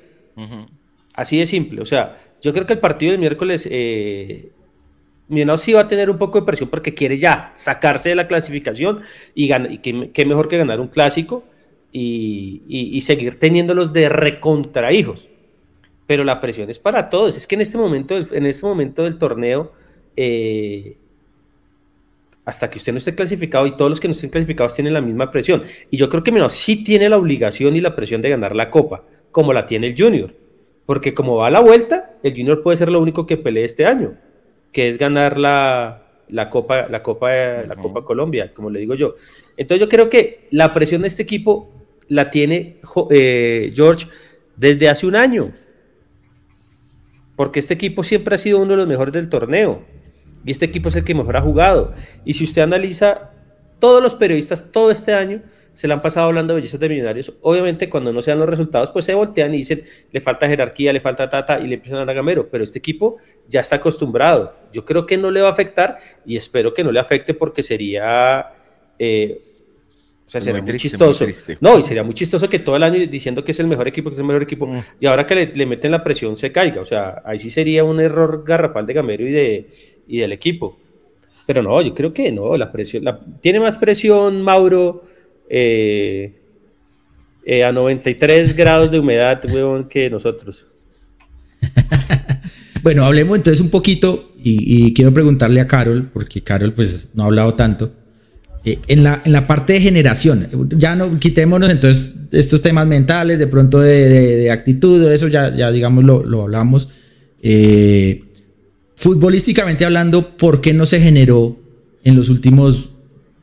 Así de simple, o sea, yo creo que el partido del miércoles, eh, Millonarios sí va a tener un poco de presión porque quiere ya sacarse de la clasificación y, y qué, mejor que ganar un clásico y, y, seguir teniéndolos de recontrahijos. Pero la presión es para todos. Es que en este momento, en este momento del torneo, eh, hasta que usted no esté clasificado y todos los que no estén clasificados tienen la misma presión. Y yo creo que menos sí tiene la obligación y la presión de ganar la copa, como la tiene el Junior. Porque como va a la vuelta, el Junior puede ser lo único que pelee este año, que es ganar la, Copa, la Copa, la Copa Colombia, como le digo yo. Entonces yo creo que la presión de este equipo la tiene eh, George desde hace un año. Porque este equipo siempre ha sido uno de los mejores del torneo y este equipo es el que mejor ha jugado. Y si usted analiza, todos los periodistas todo este año se le han pasado hablando de bellezas de millonarios. Obviamente, cuando no se dan los resultados, pues se voltean y dicen, le falta jerarquía, le falta tata, y le empiezan a dar Gamero. Pero este equipo ya está acostumbrado. Yo creo que no le va a afectar y espero que no le afecte porque sería. Eh, o sea, sería muy, chistoso. no, y sería muy chistoso que todo el año diciendo que es el mejor equipo, que es el mejor equipo, mm. y ahora que le, le, meten la presión se caiga. O sea, ahí sí sería un error garrafal de Gamero y de, y del equipo. Pero no, yo creo que no, la presión, tiene más presión Mauro eh, eh, a 93 grados de humedad, que nosotros. bueno, hablemos entonces un poquito y, quiero preguntarle a Carol, porque Carol pues no ha hablado tanto. Eh, en, la, en la parte de generación, ya no quitémonos entonces estos temas mentales, de pronto de, de, actitud, eso ya, ya digamos lo, lo hablamos. Eh, Futbolísticamente hablando, ¿por qué no se generó en los últimos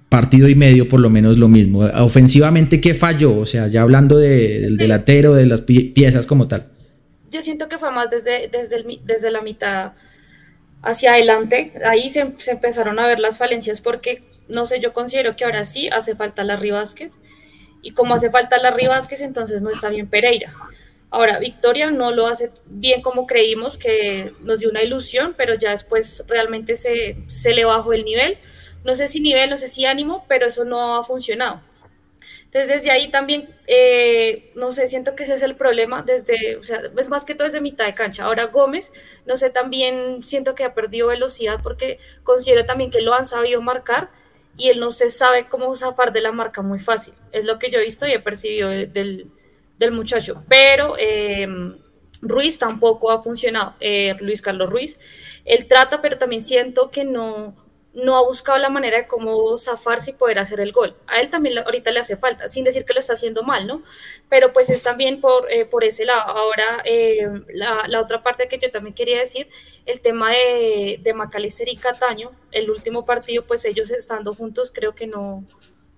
partido y medio por lo menos lo mismo? Ofensivamente, ¿qué falló? O sea, ya hablando del delantero, de las piezas como tal. Yo siento que fue más desde, desde, desde la mitad hacia adelante. Ahí se, se, empezaron a ver las falencias porque, no sé, yo considero que ahora sí hace falta Larry Vázquez. Y como hace falta Larry Vázquez, entonces no está bien Pereira. Ahora, Victoria no lo hace bien como creímos, que nos dio una ilusión, pero ya después realmente se, se le bajó el nivel. No sé si nivel, no sé si ánimo, pero eso no ha funcionado. Entonces, desde ahí también, eh, no sé, siento que ese es el problema, desde, o sea, es más que todo desde mitad de cancha. Ahora Gómez, no sé, también siento que ha perdido velocidad porque considero también que lo han sabido marcar y él no se sabe cómo zafar de la marca muy fácil. Es lo que yo he visto y he percibido del, del muchacho, pero eh, Ruiz tampoco ha funcionado, eh, Luis Carlos Ruiz. Él trata, pero también siento que no, no ha buscado la manera de cómo zafarse y poder hacer el gol. A él también ahorita le hace falta, sin decir que lo está haciendo mal, ¿no? Pero pues es también por, eh, por ese lado. Ahora, la, la, otra parte que yo también quería decir, el tema de, de Macalister y Cataño, el último partido, pues ellos estando juntos, creo que no,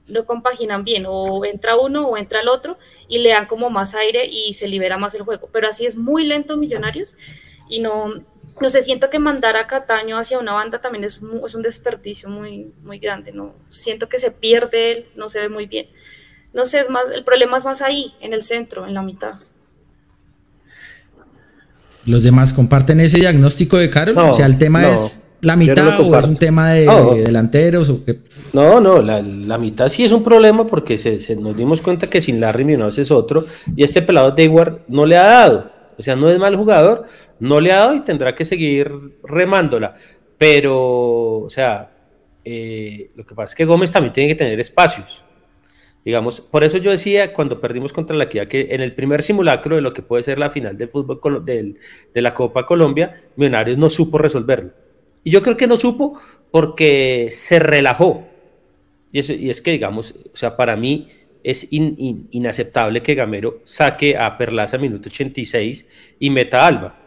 no compaginan bien, o entra uno o entra el otro y le dan como más aire y se libera más el juego. Pero así es muy lento Millonarios y no, no sé, siento que mandar a Cataño hacia una banda también es, es un desperdicio muy, muy grande, ¿no? Siento que se pierde él, no se ve muy bien. No sé, es más, el problema es más ahí, en el centro, en la mitad. ¿Los demás comparten ese diagnóstico de Carol? o sea, el tema es la mitad o es un tema de, delanteros o qué? No, no, la, mitad sí es un problema porque se, nos dimos cuenta que sin Larry Munoz es otro y este pelado Dewar no le ha dado. O sea, no es mal jugador, no le ha dado y tendrá que seguir remándola. Pero, o sea, eh, lo que pasa es que Gómez también tiene que tener espacios. Digamos, por eso yo decía cuando perdimos contra la Equidad que en el primer simulacro de lo que puede ser la final del fútbol de la Copa Colombia, Millonarios no supo resolverlo. Y yo creo que no supo porque se relajó. Y, eso, y es que, digamos, o sea, para mí es inaceptable que Gamero saque a Perlaza minuto 86 y meta a Alba.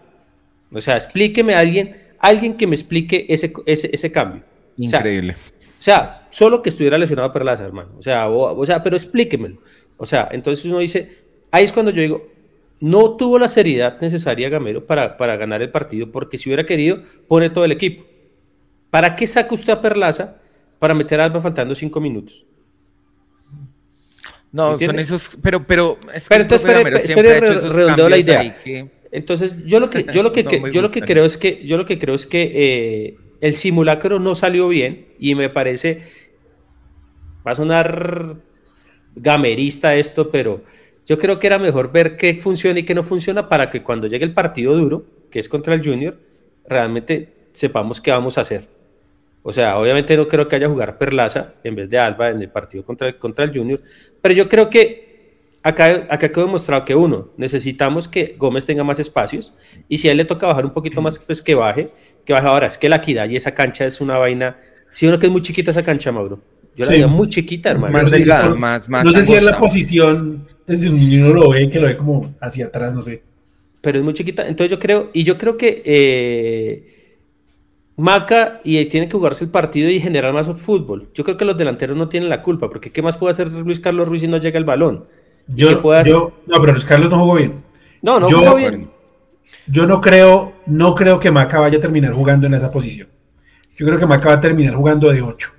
O sea, explíqueme a alguien, alguien que me explique ese, ese, cambio. Increíble. O sea, solo que estuviera lesionado Perlaza, hermano. O sea, o, sea, pero explíquemelo. O sea, entonces uno dice, ahí es cuando yo digo, no tuvo la seriedad necesaria Gamero para, para ganar el partido, porque si hubiera querido, pone todo el equipo. ¿Para qué saca usted a Perlaza para meter a Alba faltando cinco minutos? No, son esos, pero, pero es que pero entonces, espere, espere, redondeo la idea. Entonces, yo lo que, yo lo que, yo lo que creo es que, yo lo que creo es que eh, el simulacro no salió bien y me parece, va a sonar gamerista esto, pero yo creo que era mejor ver qué funciona y qué no funciona para que cuando llegue el partido duro, que es contra el Junior, realmente sepamos qué vamos a hacer. O sea, obviamente no creo que haya jugar Perlaza en vez de Alba en el partido contra el, contra el Junior, pero yo creo que acá, acá quedó demostrado que uno, necesitamos que Gómez tenga más espacios y si a él le toca bajar un poquito más, pues que baje, que baje ahora. Es que la equidad y esa cancha es una vaina. Si uno que es muy chiquita esa cancha, Mauro. Yo la sí. muy chiquita, hermano. Más delgada, más, más. No sé si es la posición desde un niño lo ve, que lo ve como hacia atrás, no sé. Pero es muy chiquita. Entonces yo creo, y yo creo que eh, Maca y tiene que jugarse el partido y generar más fútbol. Yo creo que los delanteros no tienen la culpa, porque ¿qué más puede hacer Luis Carlos Ruiz si no llega el balón? Yo, no, pero Luis Carlos no jugó bien. No, no jugó bien. Yo no creo, no creo que Maca vaya a terminar jugando en esa posición. Yo creo que Maca va a terminar jugando de 8.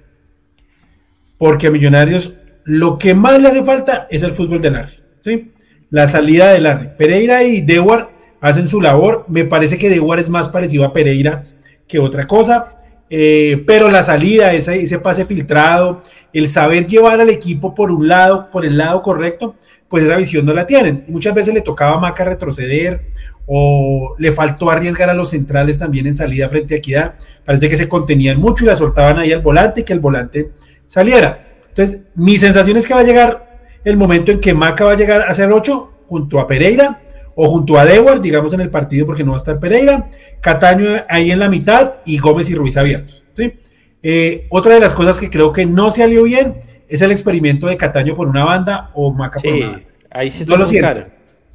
Porque a Millonarios lo que más le hace falta es el fútbol de Larry. ¿sí? La salida de Larry. Pereira y Dewar hacen su labor. Me parece que Dewar es más parecido a Pereira que otra cosa. Eh, pero la salida, ese, ese pase filtrado, el saber llevar al equipo por un lado, por el lado correcto, pues esa visión no la tienen. Muchas veces le tocaba a Maca retroceder o le faltó arriesgar a los centrales también en salida frente a Equidad. Parece que se contenían mucho y la soltaban ahí al volante y que el volante saliera. Entonces, mi sensación es que va a llegar el momento en que Maca va a llegar a ser 8 junto a Pereira o junto a Dewar, digamos en el partido porque no va a estar Pereira, Cataño ahí en la mitad y Gómez y Ruiz abiertos. ¿sí? Eh, otra de las cosas que creo que no se salió bien es el experimento de Cataño por una banda o Maca por una banda. Ahí sí no lo siente.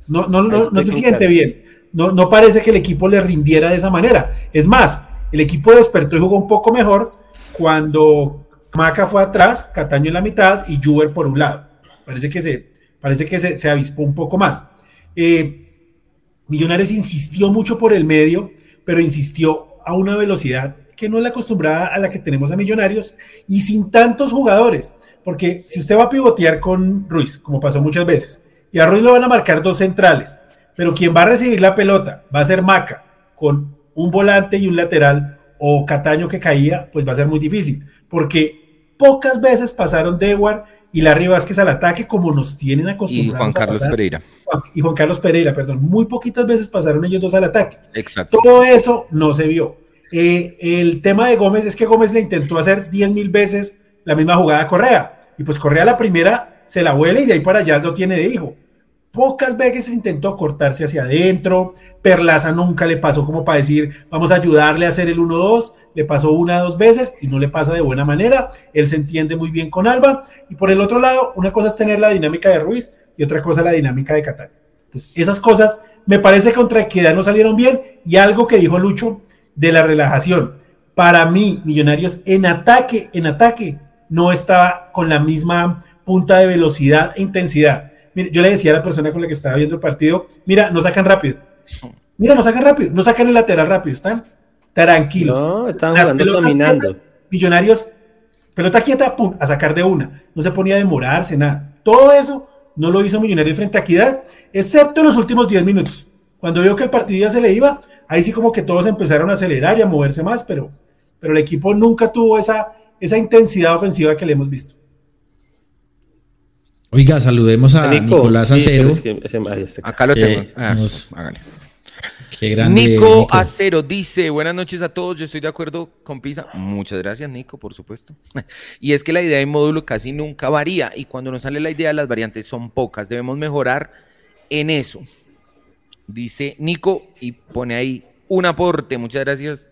No, no, no, no se siente bien. No, no parece que el equipo le rindiera de esa manera. Es más, el equipo despertó y jugó un poco mejor cuando Maca fue atrás, Cataño en la mitad y Juber por un lado. Parece que se, parece que se, avispó un poco más. Eh, Millonarios insistió mucho por el medio, pero insistió a una velocidad que no es la acostumbrada a la que tenemos a Millonarios y sin tantos jugadores. Porque si usted va a pivotear con Ruiz, como pasó muchas veces, y a Ruiz lo van a marcar dos centrales, pero quien va a recibir la pelota va a ser Maca con un volante y un lateral o Cataño que caía, pues va a ser muy difícil. Porque pocas veces pasaron Dewar y Larry Vázquez al ataque como nos tienen acostumbrados. Y Juan Carlos Pereira. Y Juan Carlos Pereira, perdón. Muy poquitas veces pasaron ellos dos al ataque. Exacto. Todo eso no se vio. Eh, el tema de Gómez es que Gómez le intentó hacer 10 mil veces la misma jugada a Correa. Y pues Correa la primera se la huele y de ahí para allá lo tiene de hijo. Pocas veces intentó cortarse hacia adentro. Perlaza nunca le pasó como para decir, vamos a ayudarle a hacer el 1-2 le pasó una o dos veces y no le pasa de buena manera. Él se entiende muy bien con Alba. Y por el otro lado, una cosa es tener la dinámica de Ruiz y otra cosa la dinámica de Catania. Entonces, esas cosas me parece que contra Equidad no salieron bien. Y algo que dijo Lucho de la relajación. Para mí, Millonarios en ataque, en ataque, no estaba con la misma punta de velocidad e intensidad. yo le decía a la persona con la que estaba viendo el partido, mira, no sacan rápido. Mira, no sacan rápido, no sacan el lateral rápido, están tranquilos. No, estaban jugando dominando. millonarios, pelota quieta, pum, a sacar de una. No se ponía a demorarse, nada. Todo eso no lo hizo Millonarios frente a Equidad, excepto en los últimos 10 minutos. Cuando vio que el partido ya se le iba, ahí sí como que todos empezaron a acelerar y a moverse más, pero, pero el equipo nunca tuvo esa, esa intensidad ofensiva que le hemos visto. Oiga, saludemos a Nicolás Acero. Acá lo tengo. Ah, Nico, Acero dice, buenas noches a todos, yo estoy de acuerdo con Pisa. Muchas gracias, Nico, por supuesto. y es que la idea de módulo casi nunca varía y cuando nos sale la idea las variantes son pocas, debemos mejorar en eso. Dice Nico y pone ahí un aporte, muchas gracias.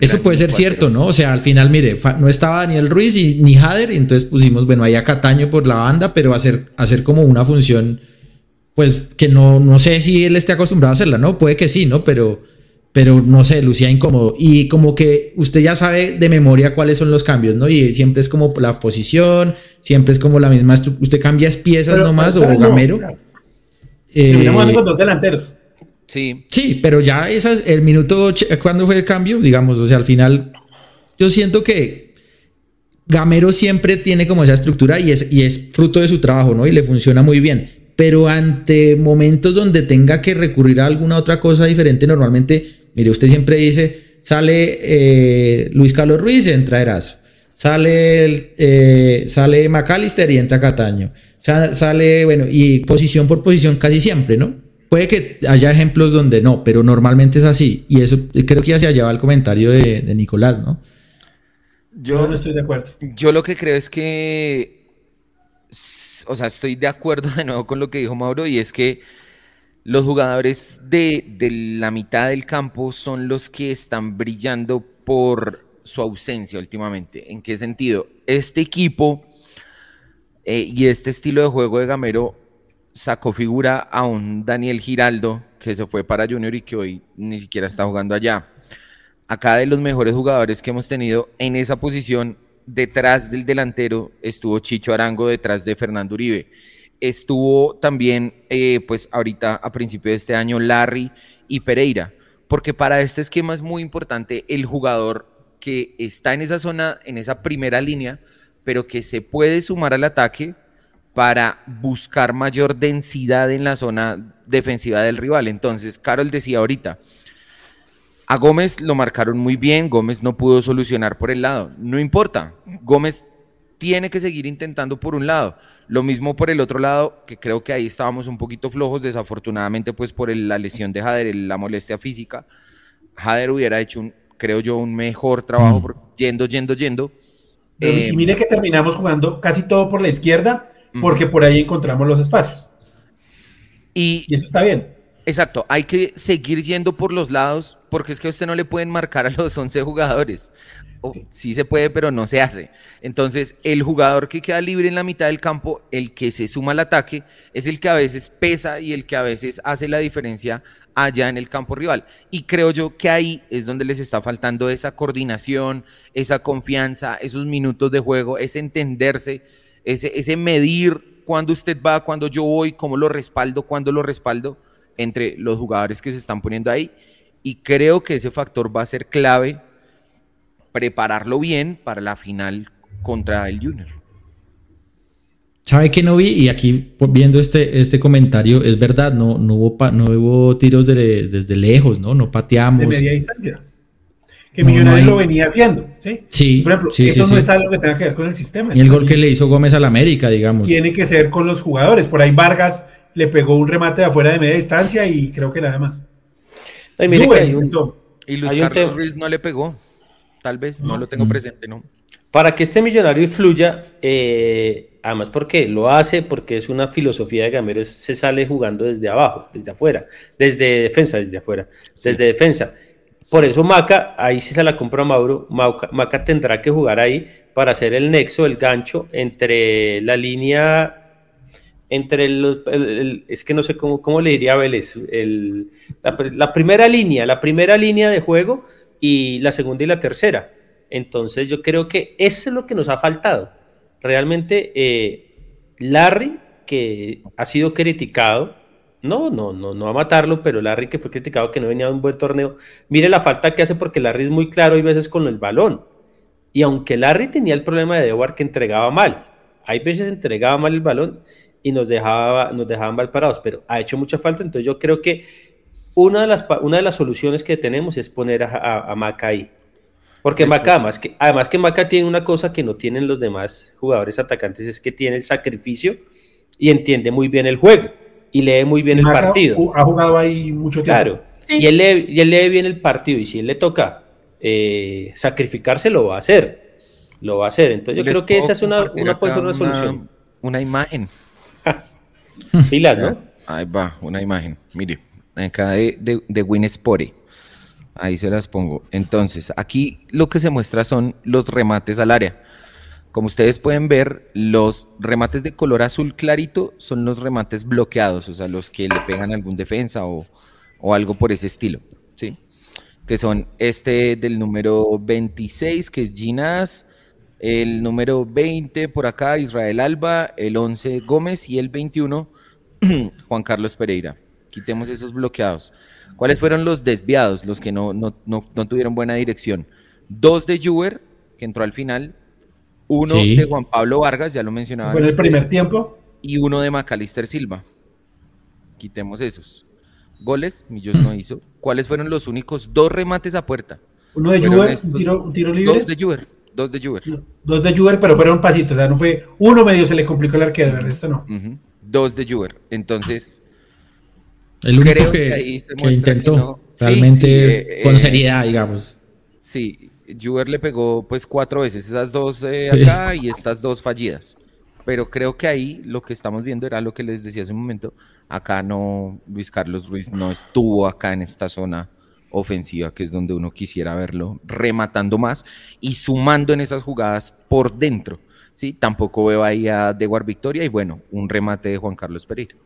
Eso puede ser cierto, ¿no? O sea, al final, mire, no estaba Daniel Ruiz y, ni Jader, entonces pusimos, bueno, ahí a Cataño por la banda, pero hacer, hacer como una función pues que no, no sé si él esté acostumbrado a hacerla, ¿no? Puede que sí, ¿no? Pero, pero no sé, lucía incómodo. Y como que usted ya sabe de memoria cuáles son los cambios, ¿no? Y siempre es como la posición, siempre es como la misma Usted cambia piezas nomás o gamero. Eh, con dos delanteros. Sí. Sí, pero ya esas, el minuto, ¿cuándo fue el cambio? Digamos, o sea, al final, yo siento que Gamero siempre tiene como esa estructura y es, y es fruto de su trabajo, ¿no? Y le funciona muy bien pero ante momentos donde tenga que recurrir a alguna otra cosa diferente, normalmente, mire, usted siempre dice, sale eh, Luis Carlos Ruiz, entra Erazo, sale, eh, sale McAllister y entra Cataño, sale, bueno, y posición por posición casi siempre, ¿no? Puede que haya ejemplos donde no, pero normalmente es así. Y eso creo que ya se hallaba el comentario de, de Nicolás, ¿no? Yo no estoy de acuerdo. Yo lo que creo es que, o sea, estoy de acuerdo de nuevo con lo que dijo Mauro y es que los jugadores de, la mitad del campo son los que están brillando por su ausencia últimamente. ¿En qué sentido? Este equipo eh, y este estilo de juego de Gamero sacó figura a un Daniel Giraldo que se fue para Junior y que hoy ni siquiera está jugando allá acá de los mejores jugadores que hemos tenido en esa posición, detrás del delantero, estuvo Chicho Arango, detrás de Fernando Uribe. Estuvo también, eh, pues ahorita a principio de este año, Larry y Pereira, porque para este esquema es muy importante el jugador que está en esa zona, en esa primera línea, pero que se puede sumar al ataque para buscar mayor densidad en la zona defensiva del rival. Entonces, Carol decía ahorita, a Gómez lo marcaron muy bien, Gómez no pudo solucionar por el lado. No importa, Gómez tiene que seguir intentando por un lado. Lo mismo por el otro lado, que creo que ahí estábamos un poquito flojos, desafortunadamente pues por la lesión de Jader, la molestia física. Jader hubiera hecho, un, creo yo, un mejor trabajo yendo, yendo, yendo. y eh, mire que terminamos jugando casi todo por la izquierda, porque por ahí encontramos los espacios. y eso está bien. Exacto, hay que seguir yendo por los lados porque es que a usted no le pueden marcar a los 11 jugadores. sí se puede, pero no se hace. Entonces, el jugador que queda libre en la mitad del campo, el que se suma al ataque, es el que a veces pesa y el que a veces hace la diferencia allá en el campo rival. Y creo yo que ahí es donde les está faltando esa coordinación, esa confianza, esos minutos de juego, ese entenderse, ese, ese medir cuándo usted va, cuándo yo voy, cómo lo respaldo, cuándo lo respaldo entre los jugadores que se están poniendo ahí y creo que ese factor va a ser clave prepararlo bien para la final contra el Junior. ¿Sabe que no vi? Y aquí viendo este, este comentario, es verdad, no, no, hubo, no hubo tiros desde lejos, ¿no? No pateamos. De media distancia. Que Millonarios lo venía haciendo, ¿sí? Sí. Por ejemplo, eso no es algo que tenga que ver con el sistema. Y el gol que le hizo Gómez al América, digamos. Tiene que ser con los jugadores. Por ahí Vargas le pegó un remate de afuera de media distancia y creo que nada más. Y Luis Carlos Ruiz no le pegó, tal vez, no, lo tengo mm. presente, ¿no? Para que este millonario fluya, eh, además porque lo hace, porque es una filosofía de Gamero, se sale jugando desde abajo, desde afuera, desde defensa, desde afuera, desde defensa. Por eso Maca, ahí sí se la compra Mauro, Maca tendrá que jugar ahí para hacer el nexo, el gancho entre la línea entre los, es que no sé cómo, cómo le diría Vélez, el, la, primera línea, la primera línea de juego y la segunda y la tercera. Entonces yo creo que eso es lo que nos ha faltado. Realmente eh, Larry, que ha sido criticado, no, no, no, no a matarlo, pero Larry que fue criticado que no venía a un buen torneo, mire la falta que hace porque Larry es muy claro y veces con el balón. Y aunque Larry tenía el problema de Edward que entregaba mal, hay veces entregaba mal el balón y nos dejaba, nos dejaban mal parados, pero ha hecho mucha falta, entonces yo creo que una de las, una de las soluciones que tenemos es poner a, Maca ahí. Porque Maca, además que, además que Maca tiene una cosa que no tienen los demás jugadores atacantes, es que tiene el sacrificio y entiende muy bien el juego y lee muy bien el partido. Ha jugado ahí mucho tiempo. Claro, y, él lee, y él lee bien el partido y si él le toca eh, sacrificarse, lo va a hacer. Lo va a hacer. Entonces yo creo que esa es una, una, una solución. Una imagen. Pilas. Ahí va, una imagen. Mire, acá de, de, de. Ahí se las pongo. Entonces, aquí lo que se muestra son los remates al área. Como ustedes pueden ver, los remates de color azul clarito son los remates bloqueados, o sea, los que le pegan algún defensa o, o algo por ese estilo, ¿sí? Que son este del número 26, que es Ginás, el número 20 por acá, Israel Alba, el 11 Gómez y el 21 Juan Carlos Pereira. Quitemos esos bloqueados. ¿Cuáles fueron los desviados, los que no, no, tuvieron buena dirección? Dos de Juber, que entró al final, uno de Juan Pablo Vargas, ya lo mencionaba. ¿Fue en el primer tiempo? Y uno de Macalister Silva. quitemos esos. Goles, Millos no hizo. ¿Cuáles fueron los únicos dos remates a puerta? Uno de Juber, estos. un tiro, un tiro libre. Dos de Juber. Dos de Juber. Dos de Juber, pero fueron pasitos. O sea, no fue uno medio se le complicó el arquero, el resto no. Dos de Juber. Entonces, El único Creo que, que ahí se que intentó que no- realmente sí, es eh, con eh, seriedad, digamos. sí, Juber le pegó pues cuatro veces, esas dos eh, Sí. acá y estas dos fallidas. Pero creo que ahí lo que estamos viendo era lo que les decía hace un momento. Acá no, Luis Carlos Ruiz no estuvo acá en esta zona ofensiva, que es donde uno quisiera verlo rematando más y sumando en esas jugadas por dentro. ¿sí? Tampoco veo ahí a Dewar Victoria y bueno, un remate de Juan Carlos Pereira.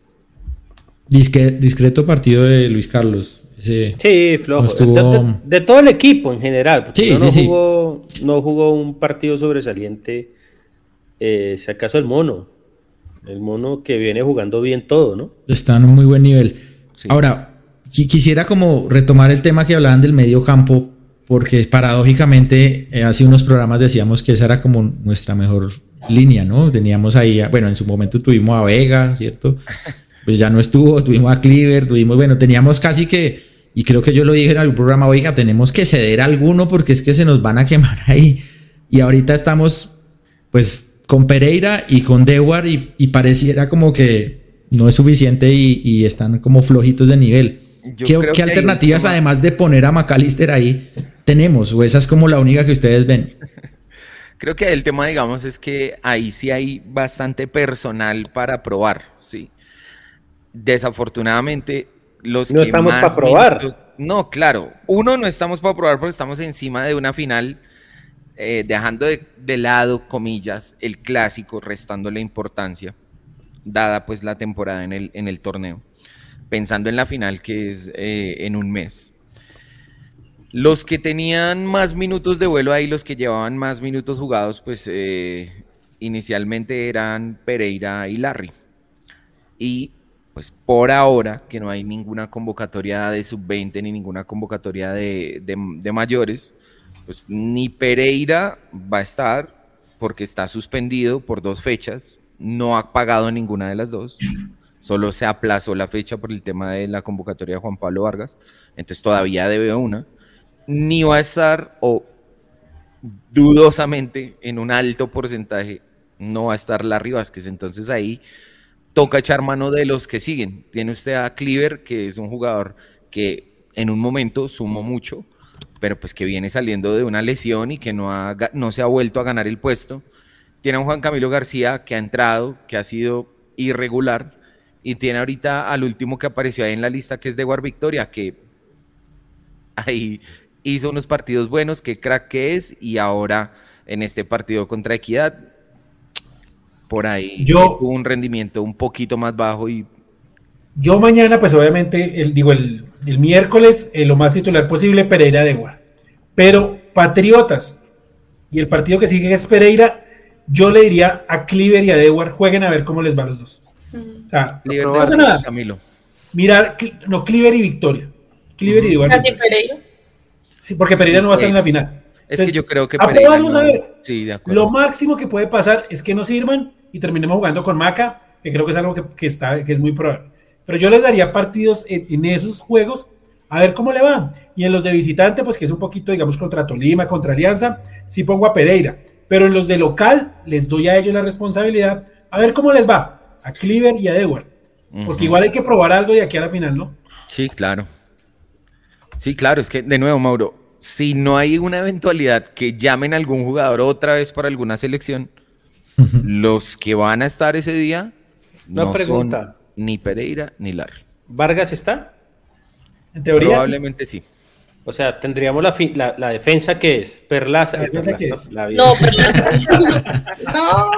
Disque- discreto partido de Luis Carlos. Ese- Sí, flojo. No estuvo- De, de- de todo el equipo en general. Porque Sí, uno no, sí, sí. jugó, no jugó un partido sobresaliente. Eh, si acaso el mono. El mono que viene jugando bien todo, ¿no? está en un muy buen nivel. Sí. Ahora, quisiera como retomar el tema que hablaban del medio campo, porque paradójicamente eh, hace unos programas decíamos que esa era como nuestra mejor línea, ¿no? Teníamos ahí, a- bueno, en su momento tuvimos a Vega, ¿cierto? Pues ya no estuvo, tuvimos a Cleaver, tuvimos, bueno, teníamos casi que, y creo que yo lo dije en algún programa, oiga, tenemos que ceder a alguno porque es que se nos van a quemar ahí. Y ahorita estamos, pues, con Pereira y con Dewar y, y pareciera como que no es suficiente y, y están como flojitos de nivel. Yo ¿Qué, creo qué que hay un alternativas, tema- además de poner a McAllister ahí, tenemos? ¿O esa es como la única que ustedes ven? Creo que el tema, digamos, es que ahí sí hay bastante personal para probar, sí. Desafortunadamente, los No que estamos más pa' probar. minutos- No, claro. Uno, no estamos para probar porque estamos encima de una final, eh, dejando de, de lado, comillas, el clásico, restándole importancia, dada pues la temporada en el, en el torneo. Pensando en la final que es eh, en un mes. Los que tenían más minutos de vuelo ahí, los que llevaban más minutos jugados, pues eh, inicialmente eran Pereira y Larry. Y pues por ahora, que no hay ninguna convocatoria de sub-20 ni ninguna convocatoria de, de- de mayores, pues ni Pereira va a estar porque está suspendido por dos fechas, no ha pagado ninguna de las dos, solo se aplazó la fecha por el tema de la convocatoria de Juan Pablo Vargas, entonces todavía debe una, ni va a estar, o dudosamente, en un alto porcentaje, no va a estar Larry Vázquez, entonces ahí toca echar mano de los que siguen. Tiene usted a Cleaver, que es un jugador que en un momento sumó mucho, pero pues que viene saliendo de una lesión y que no, ha no se ha vuelto a ganar el puesto. Tiene a un Juan Camilo García que ha entrado, que ha sido irregular, y tiene ahorita al último que apareció ahí en la lista, que es de War Victoria, que ahí hizo unos partidos buenos, que crack que es, y ahora en este partido contra Equidad, por ahí Yo- tuvo un rendimiento un poquito más bajo y Yo mañana, pues obviamente, el, digo, el, el miércoles, eh, lo más titular posible, Pereira de Guar. Pero Patriotas y el partido que sigue es Pereira, yo le diría a Cleaver y a Dewar, jueguen a ver cómo les va a los dos. Mm. O sea, Líder no pasa nada. Camilo. Mirar, no, Cleaver y Victoria. Cleaver y Dewar. Casi Victoria. Pereira. Sí, porque Pereira no va a estar en la final. Es Entonces, que yo creo que Pereira probarlos no- a ver. Sí, de acuerdo. Lo máximo que puede pasar es que no sirvan y terminemos jugando con Maca, que creo que es algo que, que está, que es muy probable. Pero yo les daría partidos en, en esos juegos a ver cómo le van. Y en los de visitante, pues que es un poquito, digamos, contra Tolima, contra Alianza, sí pongo a Pereira. Pero en los de local, les doy a ellos la responsabilidad a ver cómo les va. A Cleaver y a Dewar. Porque Ujú. igual hay que probar algo de aquí a la final, ¿no? Sí, claro. Sí, claro, es que de nuevo, Mauro, si no hay una eventualidad que llamen a algún jugador otra vez para alguna selección, los que van a estar ese día Una no pregunta. son ni Pereira ni Larry. ¿Vargas está? En teoría, sí. Probablemente sí. O sea, tendríamos la, fi- la, la defensa que es Perlaza. La eh, defensa Perlaza, que es. la- No, Perlaza. no.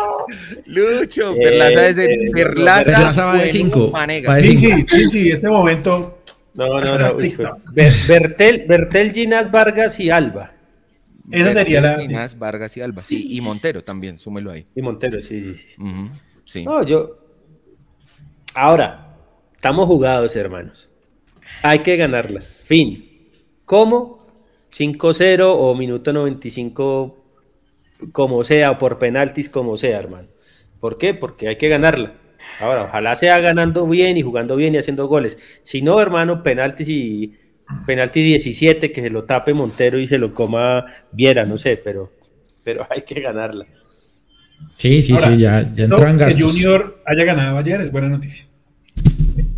Lucho, Eh, Perlaza es el eh, Perlaza, Perlaza va de Bueno, cinco. Manega. Va de Sí, cinco. sí, sí, sí, este momento. No, no, no. Ber- Bertel, Bertel, Ginás, Vargas y Alba. Esa sería la- Ginás, Vargas y Alba, sí, y Montero también, súmelo ahí. Y Montero, sí, sí, sí. Sí. No, yo. Ahora, estamos jugados, hermanos. Hay que ganarla. Fin. ¿Cómo? 5-0 o minuto 95, como sea, o por penaltis, como sea, hermano. ¿Por qué? Porque hay que ganarla. Ahora, ojalá sea ganando bien y jugando bien y haciendo goles. Si no, hermano, penaltis y penalti 17, que se lo tape Montero y se lo coma Viera, no sé, pero, pero hay que ganarla. Sí, sí, sí, ya, ya entró en gastos. Que Junior haya ganado ayer es buena noticia.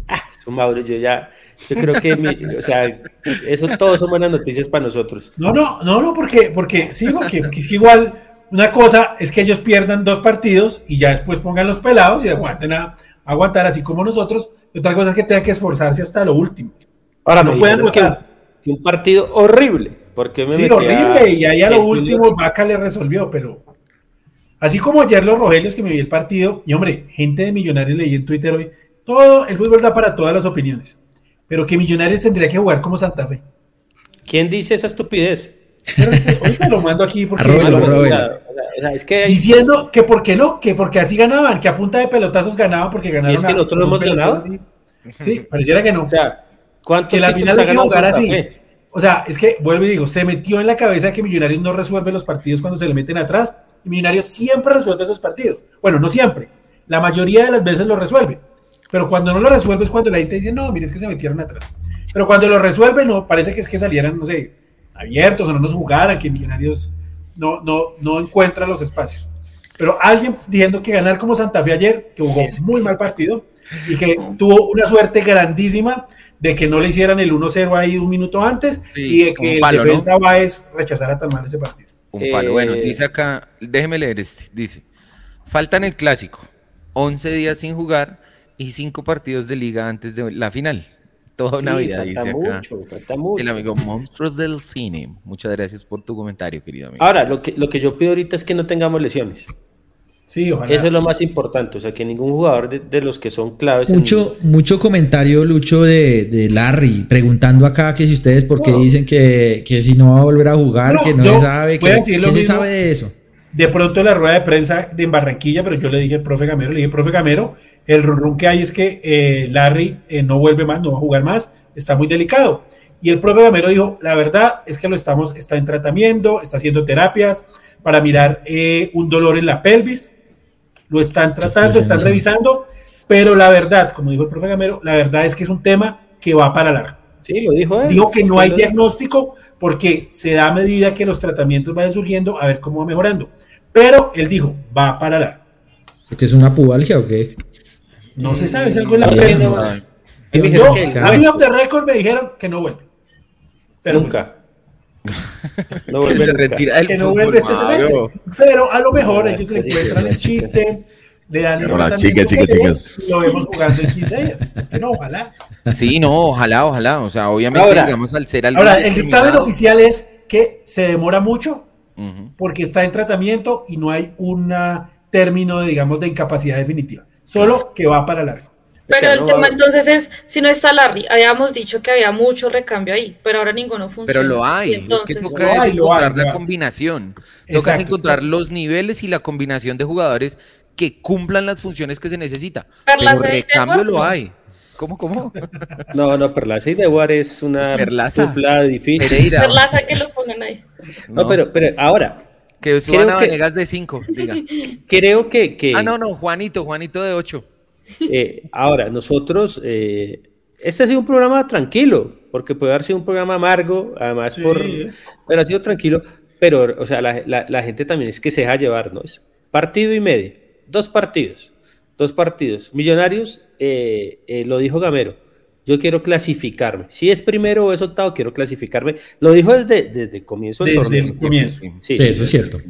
Ah, su Mauro, yo ya, yo creo que, o sea, eso todo son buenas noticias para nosotros. No, no, no, no, porque, porque sí, porque, porque igual una cosa es que ellos pierdan dos partidos y ya después pongan los pelados y aguanten a aguantar así como nosotros. Y otra cosa es que tengan que esforzarse hasta lo último. Ahora no pueden votar. Que, un partido horrible. Porque me sí, horrible. Y ahí a lo último Vaca le resolvió, pero así como ayer los Rogelios que me vi el partido, y hombre, gente de Millonarios leí en Twitter hoy, todo el fútbol da para todas las opiniones. Pero que Millonarios tendría que jugar como Santa Fe. ¿Quién dice esa estupidez? ahorita lo mando aquí porque diciendo que por qué no, que porque así ganaban, que a punta de pelotazos ganaban porque ganaron. ¿Y es que nosotros hemos ganado. Sí, pareciera que no. O sea, que la final de jugar así. O sea, es que vuelvo y digo, se metió en la cabeza que Millonarios no resuelve los partidos cuando se le meten atrás. Y Millonarios siempre resuelve esos partidos. Bueno, no siempre. La mayoría de las veces lo resuelve. Pero cuando no lo resuelve es cuando la gente dice, no, mire, es que se metieron atrás. Pero cuando lo resuelve, no, parece que es que salieran, no sé, abiertos o no nos jugaran, que Millonarios no, no, no encuentra los espacios. Pero alguien diciendo que ganar como Santa Fe ayer, que jugó muy mal partido y que tuvo una suerte grandísima de que no le hicieran el 1-0 ahí un minuto antes y de que el defensa va Baez rechazara tan mal ese partido. Un palo. Bueno, eh, dice acá, déjeme leer este. Dice: faltan el clásico, 11 días sin jugar y 5 partidos de liga antes de la final. Toda una vida, dice acá. El amigo Monstruos del Cine. Muchas gracias por tu comentario, querido amigo. Ahora, lo que, lo que yo pido ahorita es que no tengamos lesiones. Sí, ojalá. Eso es lo más importante, o sea, que ningún jugador de, los que son claves. Mucho, mucho comentario, Lucho, de, Larry, preguntando acá que si ustedes, ¿por qué dicen que, si no va a volver a jugar, que no se sabe, que, ¿qué se sabe de eso? De pronto en la rueda de prensa de Barranquilla, pero yo le dije al profe Gamero, le dije, profe Gamero, el run que hay es que eh, Larry eh, no vuelve más, no va a jugar más, está muy delicado. Y el profe Gamero dijo, la verdad es que lo estamos, está en tratamiento, está haciendo terapias para mirar eh, un dolor en la pelvis, lo están tratando, están revisando, pero la verdad, como dijo el profe Gamero, la verdad es que es un tema que va para largo. Sí, lo dijo él. Dijo que no hay diagnóstico porque se da a medida que los tratamientos vayan surgiendo a ver cómo va mejorando. Pero él dijo, va para largo. ¿Que es una pubalgia o qué? No se sabe, es algo en la pelvis. Yo, a mí de récord me dijeron que no vuelve. Pero nunca. Pues, no vuelve nunca. que no vuelve este semestre. Pero a lo mejor ellos le encuentran el chiste, le dan el Hola, chicas, chicas, chicas. lo vemos jugando en 15 días. No, ojalá. Sí, no, ojalá, ojalá. O sea, obviamente, ahora, digamos, al ser algo. Ahora, el dictamen oficial es que se demora mucho porque está en tratamiento y no hay un término, digamos, de incapacidad definitiva. Solo que va para largo. Pero el tema entonces es, si no está Larry, habíamos dicho que había mucho recambio ahí, pero ahora ninguno funciona. Pero lo hay, entonces, es que toca encontrar la combinación, toca encontrar los niveles y la combinación de jugadores que cumplan las funciones que se necesita. pero recambio lo hay. ¿Cómo, cómo? No, no, Perlaza y Dewar es una dupla difícil. Perlaza que lo pongan ahí. No, pero, pero ahora. Que suban a Venegas de 5, Creo que, que... Ah, no, no, Juanito, Juanito de 8. Eh, ahora, nosotros, eh, este ha sido un programa tranquilo, porque puede haber sido un programa amargo, además por, pero ha sido tranquilo, pero, o sea, la, gente también es que se deja llevar, ¿no? Es partido y medio, dos partidos, dos partidos. Millonarios, eh, lo dijo Gamero, yo quiero clasificarme. Si es primero o es octavo, quiero clasificarme. Lo dijo desde, desde el comienzo del desde el comienzo. Sí, eso es cierto.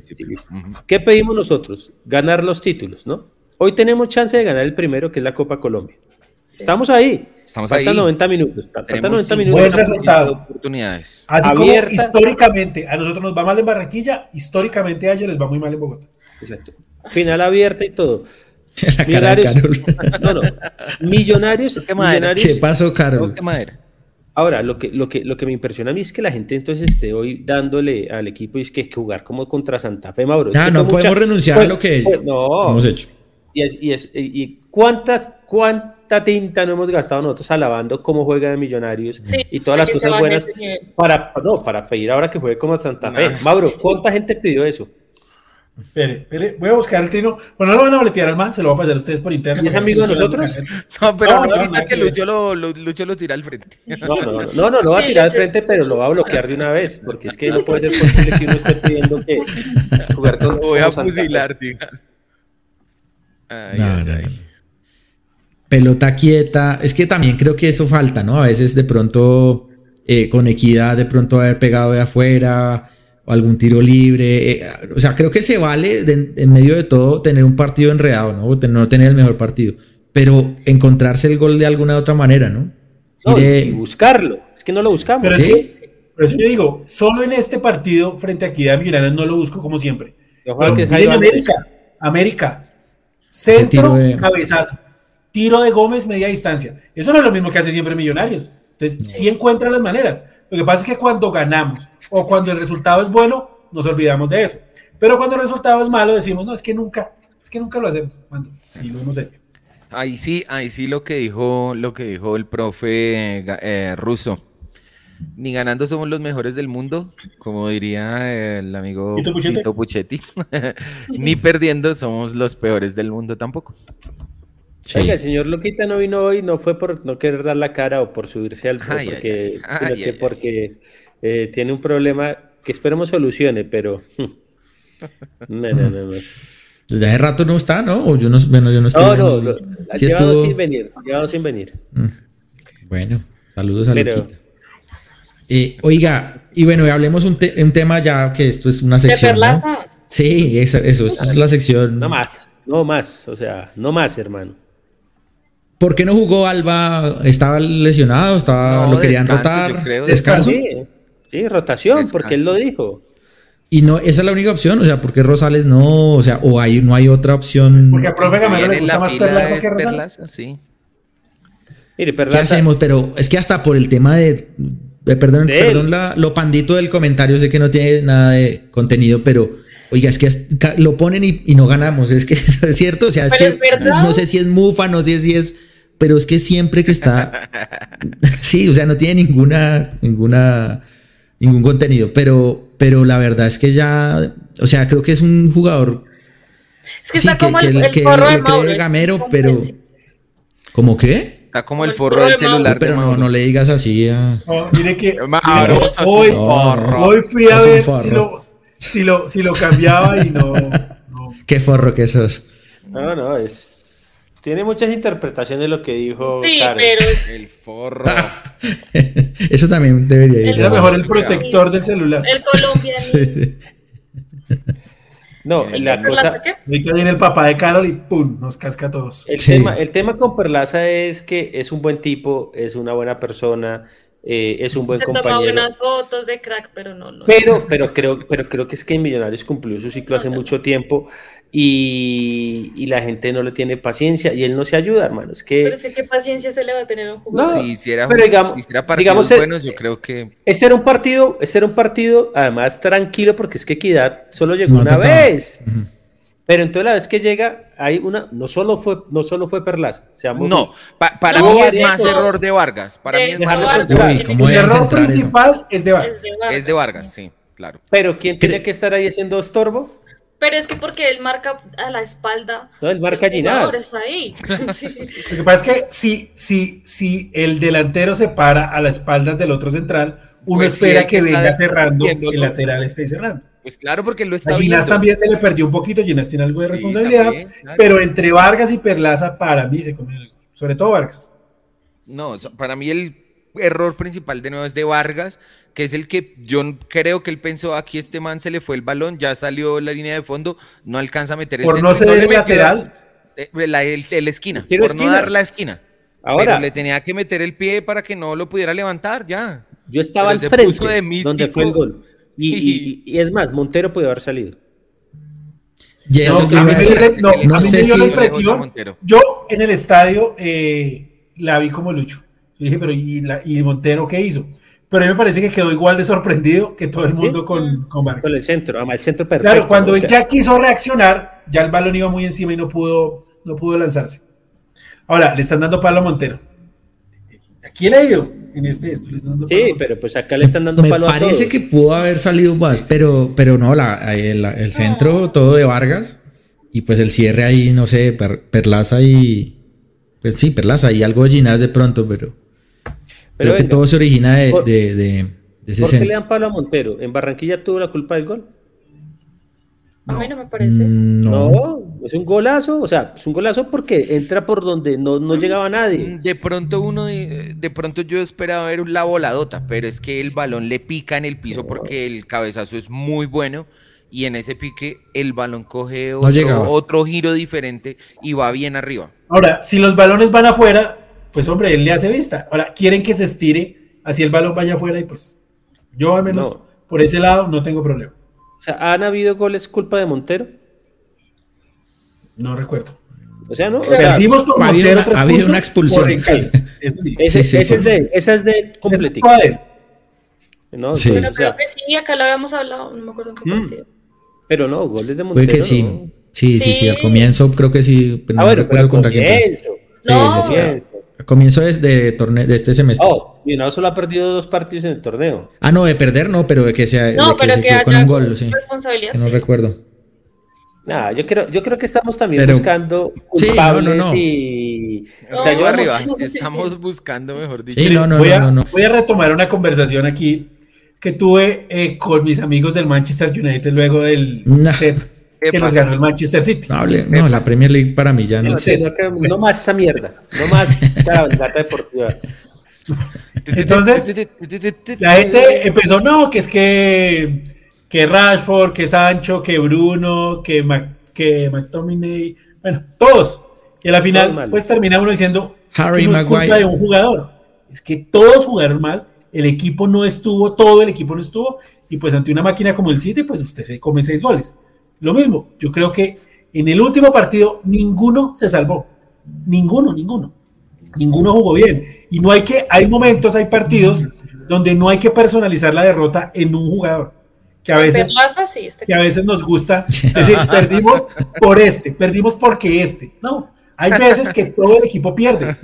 ¿Qué pedimos nosotros? Ganar los títulos, ¿no? Hoy tenemos chance de ganar el primero, que es la Copa Colombia. Estamos ahí. Estamos faltan ahí. 90 minutos. Faltan 90 minutos. Buen resultado. Oportunidades. Así como históricamente a nosotros nos va mal en Barranquilla, históricamente a ellos les va muy mal en Bogotá. Exacto. Final abierta y todo. La millonarios, no, no. Millonarios, ¿Qué, millonarios, ¿Qué pasó, Carol? ¿Qué madera? Ahora, lo que, lo, que, lo que me impresiona a mí es que la gente entonces esté hoy dándole al equipo y es que hay que jugar como contra Santa Fe, Mauro. Ah, no podemos renunciar a lo que no, hemos hecho. Y, es, y, es, y cuántas, cuánta tinta no hemos gastado nosotros alabando cómo juega de Millonarios y todas las cosas buenas para, no, para pedir ahora que juegue como Santa Fe. Mauro, ¿cuánta gente pidió eso? Espere, espere, voy a buscar el trino. Bueno, no lo van a boletear al man, se lo voy a pasar a ustedes por internet. ¿Y es amigo de nosotros? No, pero No, no, no, ahorita nada que. Lucho lo, lo- Lucho lo tira al frente. No, no, no, no, no, lo va a tirar al frente, pero lo va a bloquear de una vez, porque es que no puede ser posible que uno esté pidiendo que jugar con Lo voy a fusilar, diga. Ay, No, ay, no, ay. no. Pelota quieta. Es que también creo que eso falta, ¿no? A veces de pronto eh, con equidad, de pronto haber pegado de afuera o algún tiro libre. eh, o sea, creo que se vale de- en medio de todo tener un partido enredado, ¿no? O no tener el mejor partido. Pero encontrarse el gol de alguna otra manera, ¿no? No, y buscarlo. Es que no lo buscamos. Pero ¿Sí? por eso yo digo, solo en este partido frente a Equidad Millonarios no lo busco como siempre. Ojalá que miren América, América, centro, de- cabezazo, tiro de Gómez, media distancia. Eso no es lo mismo que hace siempre Millonarios. Entonces, sí encuentran las maneras. Lo que pasa es que cuando ganamos o cuando el resultado es bueno, nos olvidamos de eso. Pero cuando el resultado es malo, decimos, no, es que nunca, es que nunca lo hacemos. Cuando sí lo hemos hecho. Ahí sí, ahí sí lo que dijo, lo que dijo el profe eh, ruso. Ni ganando somos los mejores del mundo, como diría el amigo ¿Tito Puchetti? Tito Puchetti. Ni perdiendo somos los peores del mundo tampoco. Sí. Oiga, el señor Loquita no vino hoy, no fue por no querer dar la cara o por subirse al Ay, porque, ay, ay. sino Ay, que ay, porque eh, tiene un problema que esperemos solucione, pero no, no, no, no. Desde hace rato no está, ¿no? O yo no, bueno, yo no estoy. No, no, en- lo- ha sí llevado estuvo- sin venir, ha llevado sin venir. Mm. Bueno, saludos a Pero- Luquita. Eh, oiga, y bueno, hablemos un, te- un tema ya que esto es una sección. ¿no? Perlaza. Sí, eso, eso, eso es la sección. No más, no más, o sea, no más, hermano. ¿Por qué no jugó Alba? ¿Estaba lesionado? ¿Estaba, No, ¿Lo querían descanso, rotar? creo, ¿Descanso? Sí, sí, rotación, porque él lo dijo. Y no, esa es la única opción. O sea, ¿por qué Rosales no? O sea, o hay, no hay otra opción. Porque a profe Gamero le gusta más Perlaza que Rosales. Perlaza, sí. Mire, ¿Qué Perlaza, hacemos? Pero es que hasta por el tema de. de- perdón, De perdón la- lo pandito del comentario, sé que no tiene nada de contenido, pero. Oiga, es que lo ponen y, y no ganamos, es que es cierto, o sea, es Pero que es no sé si es mufa, no sé si es, pero es que siempre que está, sí, o sea, no tiene ninguna, ninguna, ningún contenido, pero, pero la verdad es que ya, o sea, creo que es un jugador, Es que Sí, está que- como que el, el que forro le de cree Mauro. el gamero, pero-. ¿cómo qué? Está como el forro del de celular de Pero no, Mauro. no le digas así a... No, mire que Mauro, mire, hoy, forro. hoy fui a ver forro. si lo, si, lo, si lo cambiaba y no. no. Qué forro que sos. no, no, es. Tiene muchas interpretaciones lo que dijo. Sí, Karen. pero es El forro. Eso también debería ir. Era mejor el protector del celular. el colombiano. Sí, sí. No, ¿Y la cosa. qué? Ahorita viene el papá de Carol y ¡pum! Nos casca a todos. El, Sí. tema, el tema con Perlaza es que es un buen tipo, es una buena persona, eh, es un buen Se compañero. buenas fotos de crack, pero no. no Pero, pero, creo, pero creo que es que en Millonarios cumplió su ciclo hace No, mucho tiempo y, y la gente no le tiene paciencia y él no se ayuda, hermano. Es que Pero es que qué paciencia se le va a tener a un jugador. No, si hiciera, pero digamos- si hiciera partidos digamos, eh, buenos, yo creo que este era un partido, este era un partido además tranquilo porque es que Equidad solo llegó No una vez. Pero entonces la vez que llega, hay una, no solo fue, no solo fue Perlaza, seamos no. pa- para No, mí es más error de Vargas. Para mí es más Vargas. error de Vargas. ¿cómo el error eso? principal es de Vargas. Es de Vargas. Es de Vargas, sí, claro. Pero ¿quién tenía que estar ahí haciendo estorbo? Pero es que porque él marca a la espalda. No, el marca Ginás. está ahí. Sí. Lo que pasa es que si, si, si el delantero se para a las espaldas del otro central, uno Pues espera que que venga cerrando, que el lateral esté cerrando. Pues claro, porque lo está A Ginás viendo. también se le perdió un poquito, Ginás tiene algo de Sí, responsabilidad, también, claro. pero entre Vargas y Perlaza para mí se comió sobre todo Vargas. No, para mí el error principal de nuevo es de Vargas, que es el que yo creo que él pensó, aquí este man se le fue el balón, ya salió la línea de fondo, no alcanza a meter el Por centro, no ceder le el lateral. eh, la, el- el esquina, por no dar la esquina. Ahora, Pero le tenía que meter el pie para que no lo pudiera levantar, ya. yo estaba pero al frente puso de místico. donde fue el gol. Y, y- y es más, Montero pudo haber salido. No, sé si- la. Yo en el estadio eh, la vi como Lucho. Yo dije, pero ¿y, la- y Montero qué hizo? Pero a mí me parece que quedó igual de sorprendido que todo el mundo con, con Vargas. Con el centro, ama, el centro perfecto. Claro, cuando o él sea, ya quiso reaccionar, ya el balón iba muy encima y no pudo, no pudo lanzarse. Ahora, le están dando palo a Montero. Aquí he leído, en este esto. Le están dando Sí, palo Montero. pero pues acá le están dando Me palo a parece todos. que pudo haber salido más, pero, pero no, la, el, el centro todo de Vargas y pues el cierre ahí, no sé, Per- Perlaza y... Pues sí, Perlaza y algo de Ginás de pronto, pero... Pero creo que todo se origina de, por- de, de- de ese ¿Por qué le dan palo a Montero? ¿En Barranquilla tuvo la culpa del gol? A mí no me parece. Mm, No, No. es un golazo, o sea, es un golazo porque entra por donde no, no llegaba nadie. De pronto uno, de, de pronto yo esperaba ver la voladota, pero es que el balón le pica en el piso porque el cabezazo es muy bueno y en ese pique el balón coge otro, otro giro diferente y va bien arriba. Ahora, si los balones van afuera, pues hombre, él le hace vista. Ahora, quieren que se estire, así el balón vaya afuera y pues yo al menos No. por ese lado no tengo problema. O sea, ¿han habido goles culpa de Montero? No recuerdo. O sea, ¿no? Perdimos por ha habido Montero una- ha habido una expulsión. Eso sí. ese, Sí, sí, ese sí. es de, esa es de padre. ¿no? Sí. Pero creo que sí, acá lo habíamos hablado, no me acuerdo en qué Mm. partido. pero no, goles de Puede Montero. que sí. no. Sí, sí, sí, al comienzo creo que sí, pero Ah, no bueno, recuerdo pero contra quién. No. Sí, comienzo. De, torneo, de este semestre. Oh, y no solo ha perdido dos partidos en el torneo. Ah, no, de perder no, pero de que, sea, No, de que pero se que quedó con haya un gol, sí. responsabilidad. Que no sí. recuerdo. Nada, yo creo, yo creo que estamos también Pero- buscando Sí, no, culpables no, no. y. No, O sea, yo arriba, sí, sí, sí. estamos buscando, mejor dicho. Sí, no, no, voy, no, a, no, no. voy a retomar una conversación aquí que tuve eh, con mis amigos del Manchester United luego del set que Epa. nos ganó el Manchester City. No, la Premier League para mí ya no. No, sé, no, que- no más esa mierda. No más gata deportiva. Entonces, La gente empezó, no, que es que, que Rashford, que Sancho, que Bruno, que, Mac- que McTominay, bueno, todos. Y a la final, pues termina uno diciendo, Harry es que no es culpa de un jugador, es que todos jugaron mal, el equipo no estuvo, todo el equipo no estuvo, y pues ante una máquina como el City, pues usted se come seis goles. Lo mismo, yo creo que en el último partido ninguno se salvó, ninguno, ninguno ninguno jugó bien. Y no hay que, hay momentos, hay partidos donde no hay que personalizar la derrota en un jugador. Que a veces, este que a veces nos gusta decir, perdimos por este, perdimos porque este. No, hay veces que todo el equipo pierde.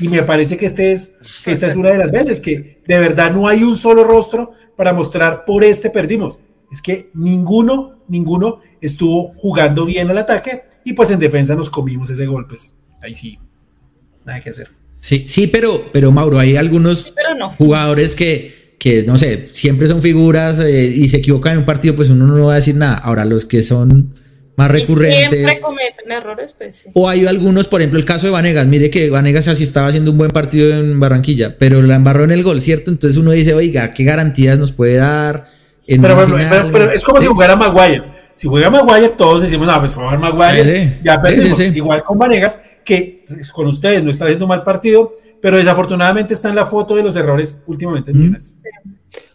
Y me parece que, este es, que esta es una de las veces que de verdad no hay un solo rostro para mostrar por este perdimos. Es que ninguno, ninguno estuvo jugando bien al ataque y pues en defensa nos comimos ese golpe. Pues, ahí sí, nada que hacer. Sí, sí, pero, pero Mauro, hay algunos Pero no. jugadores que, que, no sé, siempre son figuras eh, y se equivocan en un partido, pues uno no va a decir nada. Ahora, los que son más Y Siempre recurrentes. cometen errores, pues sí. O hay algunos, por ejemplo, el caso de Vanegas. Mire que Vanegas así estaba haciendo un buen partido en Barranquilla, pero la embarró en el gol, ¿cierto? Entonces uno dice, oiga, ¿qué garantías nos puede dar? En Pero, una bueno, final? pero, pero es como si jugara Maguire. Si juega Maguire, todos decimos, no, pues jugar Maguire, Sí, sí. ya perdimos. sí, sí. Igual con Vanegas, que pues, con ustedes no está haciendo mal partido, pero desafortunadamente está en la foto de los errores últimamente. en Mm.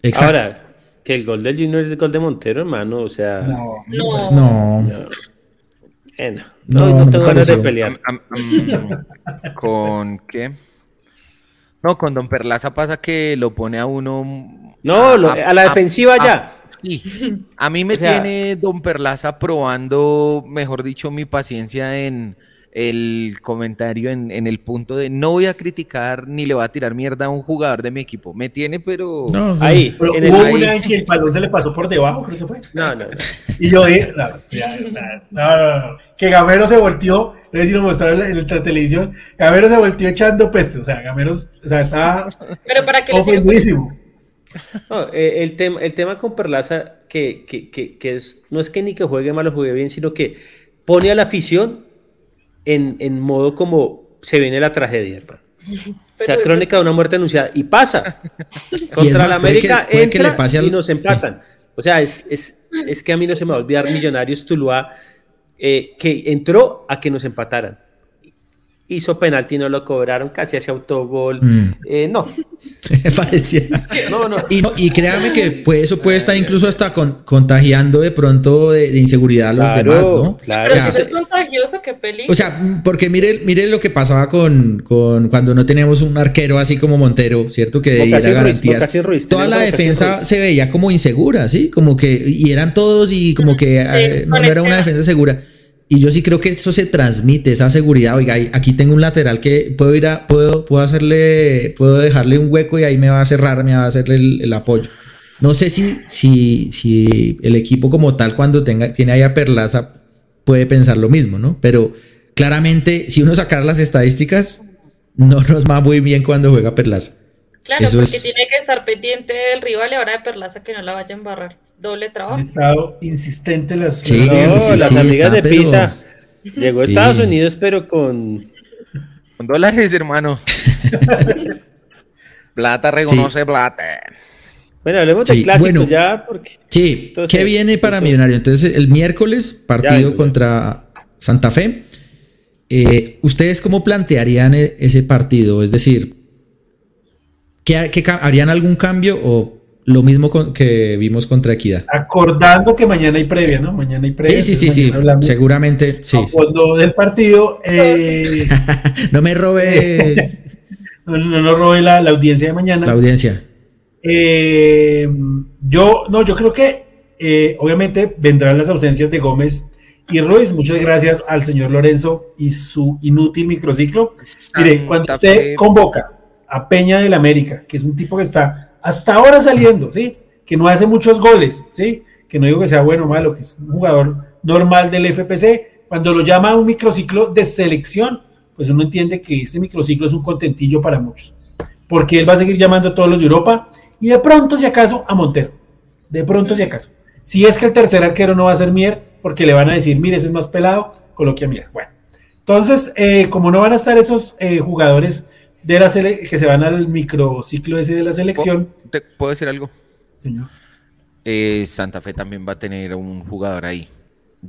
Exacto. Ahora, que el gol del Junior es el gol de Montero, hermano. O sea, No, No. no. eh, no, No, no, no no tengo ganas de pelear. ¿Con qué? No, con Don Perlaza pasa que lo pone a uno. No, lo- a la defensiva ya. sí. A mí me O sea- tiene Don Perlaza probando, mejor dicho, mi paciencia en el comentario, en, en el punto de no voy a criticar ni le voy a tirar mierda a un jugador de mi equipo. Me tiene, pero. No, sí. Ahí, Pero en el- hubo ahí. una en que el balón se le pasó por debajo, creo que fue. No, no, no. Y yo dije, no, hostia, no, no, no, no. que Gamero se volteó, no sé si lo mostraron en la, televisión, Gamero se volteó echando peste, o sea, Gamero, o sea, estaba Pero para que ofendidísimo. No, eh, el, tema, el tema con Perlaza, que, que, que, que es, no es que ni que juegue mal o juegue bien, sino que pone a la afición en, en modo como se viene la tragedia, hermano. O sea, crónica de una muerte anunciada. Y pasa. Contra la que- América que entra le pase al- y nos empatan. O sea, es, es, es que a mí no se me va a olvidar Millonarios Tuluá, eh, que entró a que nos empataran. Hizo penalti, no lo cobraron, casi hace autogol. Mm. Eh, no, Parecía. no, no. Y, no, y créame que pues, eso puede estar incluso hasta con- contagiando de pronto de, de inseguridad a los Claro, demás, ¿no? claro. Pero O sea, si eso es contagioso, qué peligro. O sea, porque mire, mire lo que pasaba con, con cuando no teníamos un arquero así como Montero, ¿cierto? Que diera Ruiz, garantías. Bocasín Ruiz, Toda la defensa Ruiz. se veía como insegura, ¿sí? Como que, y eran todos y como que eh, no, no era una Esteban. defensa segura. Y yo sí creo que eso se transmite, esa seguridad. Oiga, aquí tengo un lateral que puedo ir a, puedo, puedo hacerle, puedo dejarle un hueco y ahí me va a cerrar, me va a hacerle el, apoyo. No sé si, si, si el equipo como tal, cuando tenga, tiene ahí a Perlaza, puede pensar lo mismo, ¿no? Pero claramente, si uno sacara las estadísticas, no nos va muy bien cuando juega Perlaza. Claro, porque tiene que estar pendiente del rival y ahora de Perlaza que no la vaya a embarrar. Doble trabajo. Han estado insistentes las, sí, las amigas de Pisa. Llegó a Estados Unidos, pero con... con dólares, hermano. plata reconoce plata. Bueno, hablemos de clásico ya, porque. Sí, ¿qué viene para Millonario? Entonces, el miércoles, partido contra Santa Fe. Eh, ¿Ustedes cómo plantearían e-, ese partido? Es decir, ¿qué, harían algún cambio o lo mismo que vimos contra Equidad? Acordando que mañana hay previa, ¿no? Mañana hay previa. Sí, sí, sí, sí. Seguramente, sí. Cuando del partido. Eh, no me robe. no, no, robe la, audiencia de mañana. La audiencia. Eh, yo, no, yo creo que obviamente vendrán las ausencias de Gómez y Ruiz, muchas gracias al señor Lorenzo y su inútil microciclo. Mire, cuando usted convoca a Peña del América, que es un tipo que está hasta ahora saliendo, ¿sí? Que no hace muchos goles, ¿sí? Que no digo que sea bueno o malo, que es un jugador normal del FPC. Cuando lo llama un microciclo de selección, pues uno entiende que este microciclo es un contentillo para muchos. Porque él va a seguir llamando a todos los de Europa y de pronto, si acaso, a Montero. De pronto, si acaso. Si es que el tercer arquero no va a ser Mier, porque le van a decir, mire, ese es más pelado, coloque a Mier. Bueno, entonces, eh, como no van a estar esos eh, jugadores de la que se van al microciclo ese de la selección. ¿Te ¿Puedo decir algo? Señor. Eh, Santa Fe también va a tener un jugador ahí.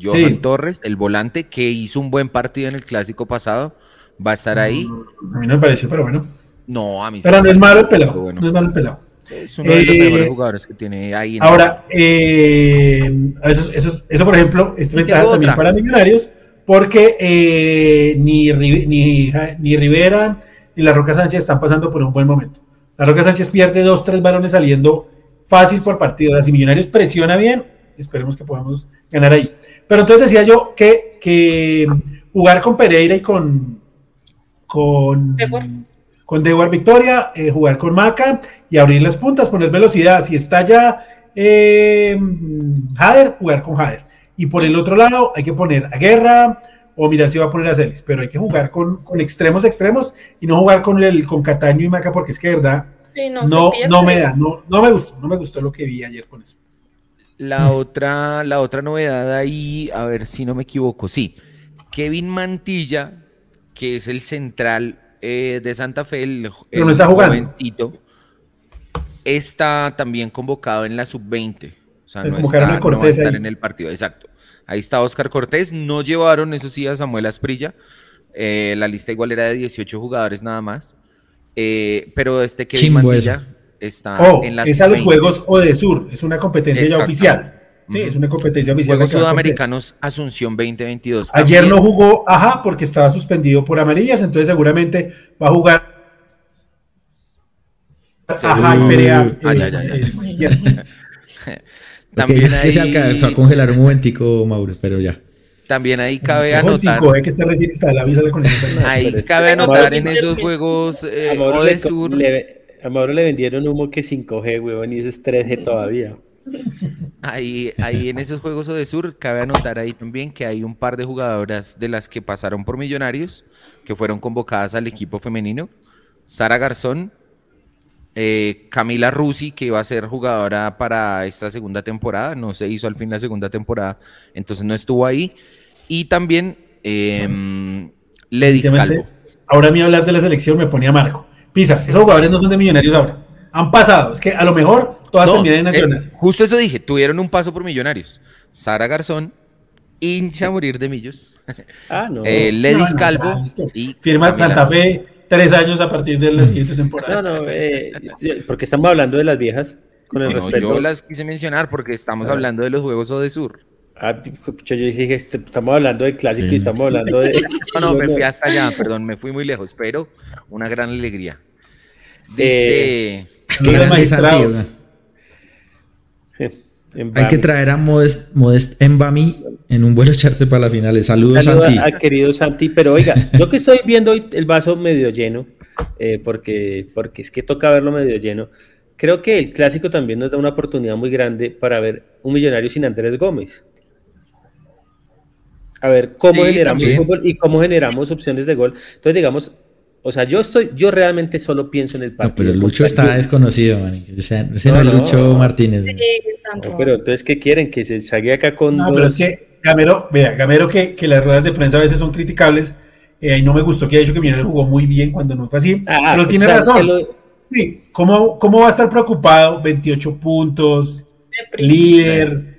Johan Torres, el volante que hizo un buen partido en el clásico pasado, va a estar ahí. A mí no me pareció, pero bueno. No, a mí Pero no es malo el pelado. No es malo el pelado. Es uno de los eh, mejores jugadores que tiene ahí. ahora, eh, eso, eso, eso, por ejemplo, es ventaja también para Millonarios, porque eh, ni, ni, ni Rivera ni la Roca Sánchez están pasando por un buen momento. La Roca Sánchez pierde dos, tres balones saliendo fácil por partido. Ahora, si Millonarios presiona bien, esperemos que podamos ganar ahí. Pero entonces decía yo que, que jugar con Pereira y con. con con Dewar Victoria, eh, jugar con Maca y abrir las puntas, poner velocidad. Si está ya eh, Jader, jugar con Jader. Y por el otro lado hay que poner a Guerra o mirar si va a poner a Celis, pero hay que jugar con, extremos extremos y no jugar con el con Cataño y Maca porque es que de verdad no, no, me da, no, no me gustó, no me gustó lo que vi ayer con eso. La otra, la otra novedad ahí, a ver si no me equivoco, sí, Kevin Mantilla, que es el central eh, de Santa Fe, el, está jovencito, está también convocado en la sub-20. O sea, no, está, no va a estar en el partido, exacto. Ahí está Oscar Cortés, no llevaron, eso sí, a Samuel Asprilla. Eh, la lista igual era de 18 jugadores nada más. Eh, pero este que Mantilla está oh, en la Es a los Juegos Odesur, es una competencia ya oficial. Sí, es una competencia oficial. Juegos Sudamericanos Asunción 2022. Ayer no jugó, ajá, porque estaba suspendido por amarillas, entonces seguramente va a jugar. Ajá, y Perea. También ahí... se alcanzó a congelar un momentico, Mauro, pero ya. También ahí cabe anotar. Eh, que está recién con ahí cabe anotar en esos juegos eh, a Sur. Le, a Mauro le vendieron humo que 5G, huevón, y eso es 3G todavía. Ahí, ahí en esos juegos de sur, cabe anotar ahí también que hay un par de jugadoras de las que pasaron por Millonarios, que fueron convocadas al equipo femenino. Sara Garzón, eh, Camila Rusi, que iba a ser jugadora para esta segunda temporada, no se hizo al fin la segunda temporada, entonces no estuvo ahí. Y también eh, Ledis Calvo. Ahora a mí hablar de la selección me ponía Marco. Pisa, esos jugadores no son de Millonarios ahora. Han pasado, es que a lo mejor Todas no, en Nacional. Eh, justo eso dije, tuvieron un paso por Millonarios. Sara Garzón, hincha a morir de millos. Ah, no. Eh, Ledis Calvo y Firma Santa Fe tres años a partir de la siguiente temporada. No, no, eh, porque estamos hablando de las viejas. Con el respeto. Yo las quise mencionar porque estamos ah. hablando de los Juegos Odesur. Ah, yo dije, este, estamos hablando del clásico y estamos hablando de. No, no, me fui hasta allá, perdón, me fui muy lejos, pero una gran alegría. Dice. Eh, gran magistrado. Hay que traer a Modest, Modest Embami en un vuelo charter para las finales. Saludos, Saludo Santi. a querido Santi, pero oiga, yo que estoy viendo el vaso medio lleno, eh, porque, porque es que toca verlo medio lleno. Creo que el clásico también nos da una oportunidad muy grande para ver un millonario sin Andrés Gómez. A ver cómo Sí, generamos también. fútbol y cómo generamos opciones de gol. Entonces, digamos, o sea, yo estoy, yo realmente solo pienso en el No, partido. pero Lucho está desconocido, man. O sea, ese no, No, no. Lucho Martínez. Sí. No, pero entonces, ¿qué quieren? Que se salga acá con No, dos- pero es que Gamero, vea, Gamero que, que las ruedas de prensa a veces son criticables. eh, y no me gustó que haya dicho que Millonarios jugó muy bien cuando no fue así. Ah, pero pues, tiene razón. lo- Sí, ¿cómo, ¿cómo va a estar preocupado? 28 puntos, líder,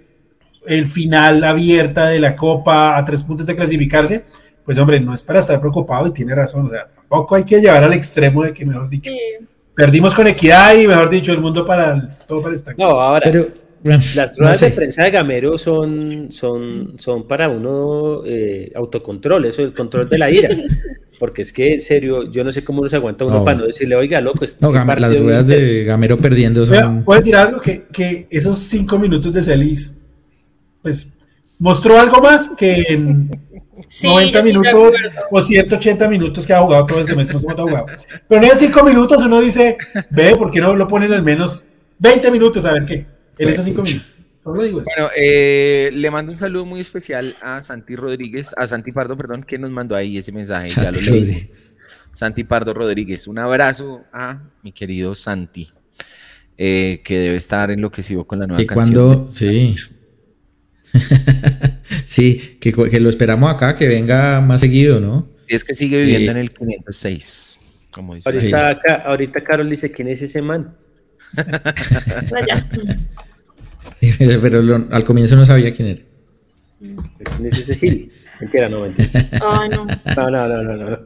el final abierta de la Copa a tres puntos de clasificarse. Pues hombre, no es para estar preocupado y tiene razón. O sea, tampoco hay que llevar al extremo de que, mejor dicho, Sí. perdimos con equidad y, mejor dicho, el mundo para el, todo para el estanque. No, ahora, Pero, las no ruedas sé. de prensa de Gamero son, son, son para uno eh, autocontrol, eso, el control de la ira. Porque es que, en serio, yo no sé cómo nos aguanta uno No. para no decirle, oiga, loco, No, las ruedas de Gamero perdiendo son. Puedo decir algo que, que esos cinco minutos de Celis, pues mostró algo más que en Sí, 90 yo estoy de minutos o 180 minutos que ha jugado todo el semestre, no ha jugado. Pero en esos cinco minutos uno dice, ve, ¿por qué no lo ponen al menos 20 minutos a ver qué? En esos cinco minutos. Solo digo eso. Bueno, eh, le mando un saludo muy especial a Santi Rodríguez, a Santi Pardo, perdón, que nos mandó ahí ese mensaje. ya lo Santi leí. Rodríguez. Santi Pardo Rodríguez. Un abrazo a mi querido Santi, eh, que debe estar enloquecido con la nueva Que canción. cuando. Sí. sí, que, lo esperamos acá, que venga más seguido, ¿no? Y es que sigue viviendo Eh, en el 506, como dice. Sí. Ahorita, acá- ahorita Carol dice, ¿quién es ese man? Pero lo- al comienzo no sabía quién era. ¿Quién es ese Gil? Mentira, no, mentira. Ay, no. No, no, no, no, no.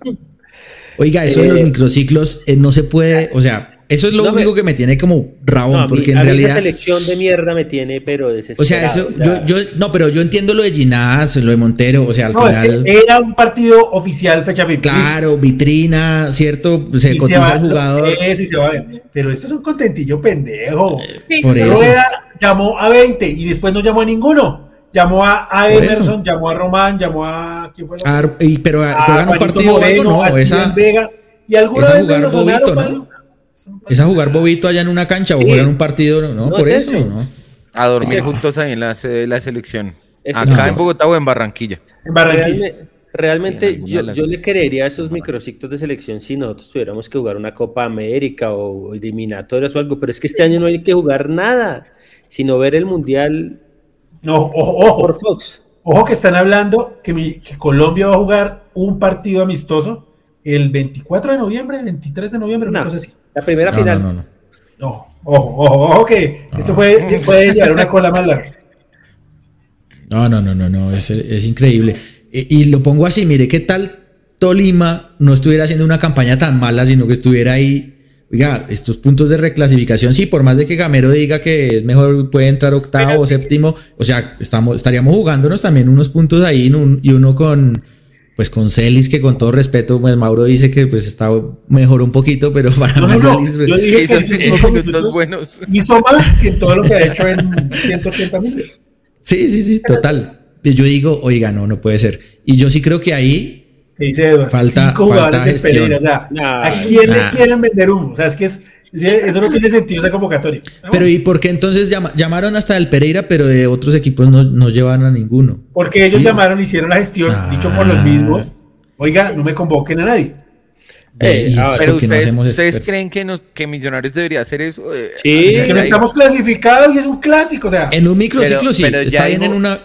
Oiga, eso de los Eh, microciclos eh, no se puede, o sea, eso es lo No me- único que me tiene como rabón, No, a mí- porque a en realidad... Esa selección de mierda me tiene, pero desesperado. O sea, eso, o sea, yo, yo, no, pero yo entiendo lo de Ginás, lo de Montero, o sea, al No, es final, que era un partido oficial fecha FIFA. claro, vitrina, ¿cierto? Se Y se cotiza va, el jugador. Eso y se va a ver. Pero esto es un contentillo pendejo. Sí, Por eso. Rueda llamó a 20 y después no llamó a ninguno. Llamó a, Emerson, llamó a Román, llamó a. ¿Quién fue? Ah, y- pero A juegan un partido Moreno, no, a esa, Vega. Y alguna esa vez jugar sonaron, bobito, ¿vale? ¿no? es a jugar bobito allá en una cancha o Sí. jugar un partido, no, No por es eso, eso. ¿no? A dormir juntos ahí en la la selección. Eso Acá no. en Bogotá o en Barranquilla. En Barranquilla. Realme- Realmente, Sí, en alguna yo, yo le creería a esos microciclos de selección si nosotros tuviéramos que jugar una Copa América o eliminatorias o algo, pero es que este año no hay que jugar nada, sino ver el Mundial No, ojo, por ojo. Fox. Ojo que están hablando que, mi- que Colombia va a jugar un partido amistoso el 24 de noviembre, 23 de noviembre, una No. cosa así. La primera No, final. no, no, no. No, ojo, ojo, ojo, que esto puede, llevar una cola más larga. No, no, no, no, no, es, es increíble. Y, y lo pongo así, mire, ¿qué tal Tolima no estuviera haciendo una campaña tan mala, sino que estuviera ahí, oiga, estos puntos de reclasificación, sí, por más de que Gamero diga que es mejor, puede entrar octavo Pero- o séptimo, o sea, estamos, estaríamos jugándonos también unos puntos ahí en un- y uno con, pues con Celis, que con todo respeto, pues Mauro dice que pues está mejor un poquito, pero para No, mí no. Celis, pues, Yo dije que cinco minutos minutos buenos. hizo más que todo lo que ha hecho en 180 minutos. sí, sí, sí, total. Y yo digo, oiga, no, no puede ser. Y yo sí creo que ahí Que dice Eduardo, Falta- cinco jugadores falta de. Pereira. O sea, Nah, ¿a quién nah. le quieren vender humo? O sea, es que es, eso no tiene sentido esa convocatoria. Pero ¿y por qué entonces llama- llamaron hasta el Pereira, pero de otros equipos no, no llevaron a ninguno? Porque ellos Sí. llamaron, hicieron la gestión, Ah. dicho por los mismos. Oiga, no me convoquen a nadie. Eh, Pero ¿por qué no ustedes, creen que, nos- que Millonarios debería hacer eso? Eh, Sí. Es que no estamos clasificados y es un clásico. O sea, En un microciclo Pero- sí, pero ya está bien dijo- en una...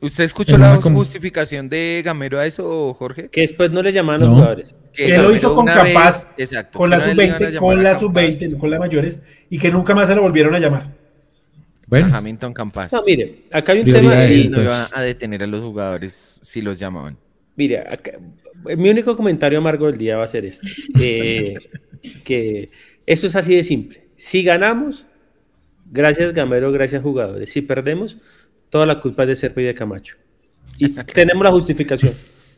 ¿Usted escuchó la una com- justificación de Gamero a eso, Jorge? que después no le llaman a los No. jugadores. Que él lo hizo con una vez- Capaz, exacto, con que la una vez le iban a sub-20, llamar con a la Campas, sub-20, no con las mayores, y que nunca más se lo volvieron a llamar. a Bueno, Hamilton Campas. No, mire, acá hay un tema. Prioridades, y y- no iba a detener a los jugadores si los llamaban. Mire, acá- mi único comentario amargo del día va a ser este. eh, que esto es así de simple. Si ganamos, gracias Gamero, gracias jugadores. Si perdemos, toda la culpa es de Serpa y de Camacho. Y tenemos la justificación.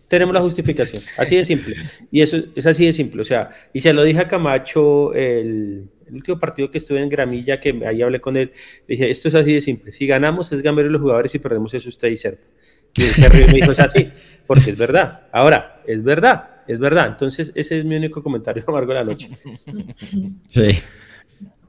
Tenemos la justificación. Así de simple. Y eso es así de simple. O sea, y se lo dije a Camacho el, el último partido que estuve en Gramilla, que ahí hablé con él. Le dije, esto es así de simple. Si ganamos es Gamero y los jugadores, si perdemos es usted y Serpa. Y se rió y me dijo, es así, porque es verdad. Ahora, es verdad, es verdad. Entonces, ese es mi único comentario amargo de la noche. Sí.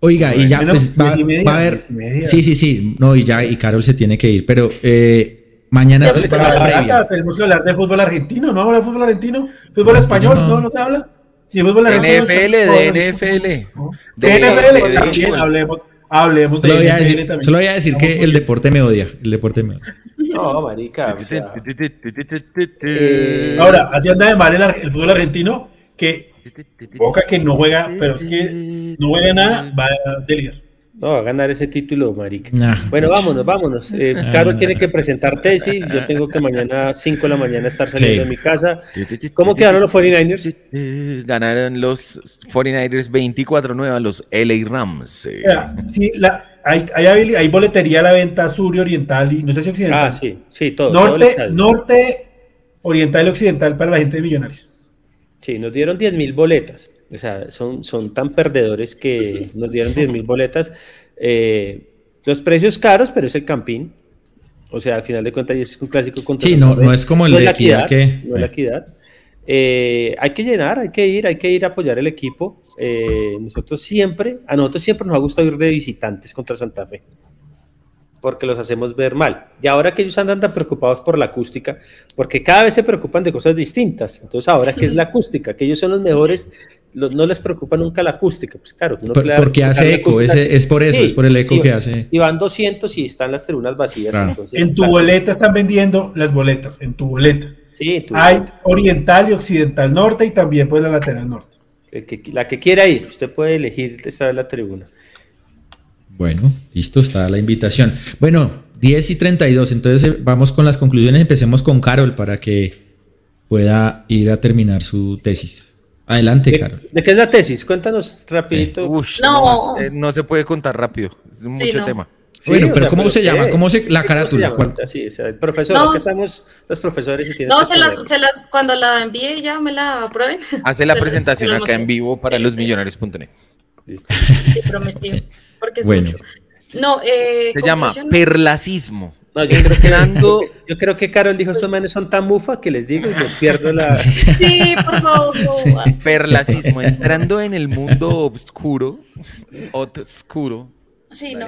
Oiga, y ya pues, va, va, a haber. Sí, sí, sí. No, y ya, y Carol se tiene que ir. Pero eh, mañana pues, Tenemos que hablar de fútbol argentino, ¿no? ¿Habla de fútbol argentino? ¿Fútbol español? No, no se habla. fútbol argentino. NFL, de NFL. De NFL, también hablemos. Hablemos de solo NFL también. Solo voy a decir que el deporte me odia. El deporte me odia. No, marica. Ahora, así anda de mal el fútbol argentino que Boca que no juega, pero es que no juega nada, va a deligar. No, va a ganar ese título, marica. bueno, vámonos, vámonos. Eh, Carlos tiene que presentar tesis. Yo tengo que mañana, 5 de la mañana, estar saliendo de mi casa. ¿Cómo quedaron los 49ers? Ganaron los 49ers 24-9 a los LA Rams. Eh. Sí, la, hay, hay, hay, boletería a la venta sur y oriental y no sé si occidental. Ah, sí, sí, todo. Norte, norte, oriental y occidental para la gente de Millonarios. Sí, nos dieron 10.000 boletas. O sea, son, son tan perdedores que nos dieron 10.000 boletas. Eh, los precios caros, pero es el Campín. O sea, al final de cuentas es un clásico contra Sí, no, no es como el de equidad, que... No es la equidad. Eh, hay que llenar, hay que ir, hay que ir a apoyar el equipo. Eh, nosotros siempre, a nosotros siempre nos ha gustado ir de visitantes contra Santa Fe porque los hacemos ver mal. Y ahora que ellos andan tan preocupados por la acústica, porque cada vez se preocupan de cosas distintas. Entonces, ahora que es la acústica, que ellos son los mejores, no les preocupa nunca la acústica. Pues claro, porque hace eco, es, por eso, es por el eco que hace. Y van 200 y están las tribunas vacías. en tu boleta están vendiendo las boletas, en tu boleta. Sí, Hay oriental y occidental norte y también pues la lateral norte. El que, la que quiera ir, usted puede elegir estar en la tribuna. Bueno, listo, está la invitación. Bueno, 10 y 32, entonces eh, vamos con las conclusiones. Empecemos con Carol para que pueda ir a terminar su tesis. Adelante, Carol. ¿De qué es la tesis? Cuéntanos rapidito. no. Eh, no, se puede contar rápido, es mucho tema. bueno, pero ¿cómo se llama? ¿Cómo se la carátula? Sí, o sea, el profesor, no, estamos los profesores y No, se las, se las, cuando la envíe ya me la aprueben. Hace la presentación acá en vivo para losmillonarios.net. Listo. Sí, prometí porque es bueno. No, eh, se llama perlacismo. No, yo creo, que, yo creo que Carol dijo, estos manes son tan mufa que les digo y me pierdo la... Sí, por favor. Perlacismo, entrando en el mundo oscuro, oscuro. Sí, no.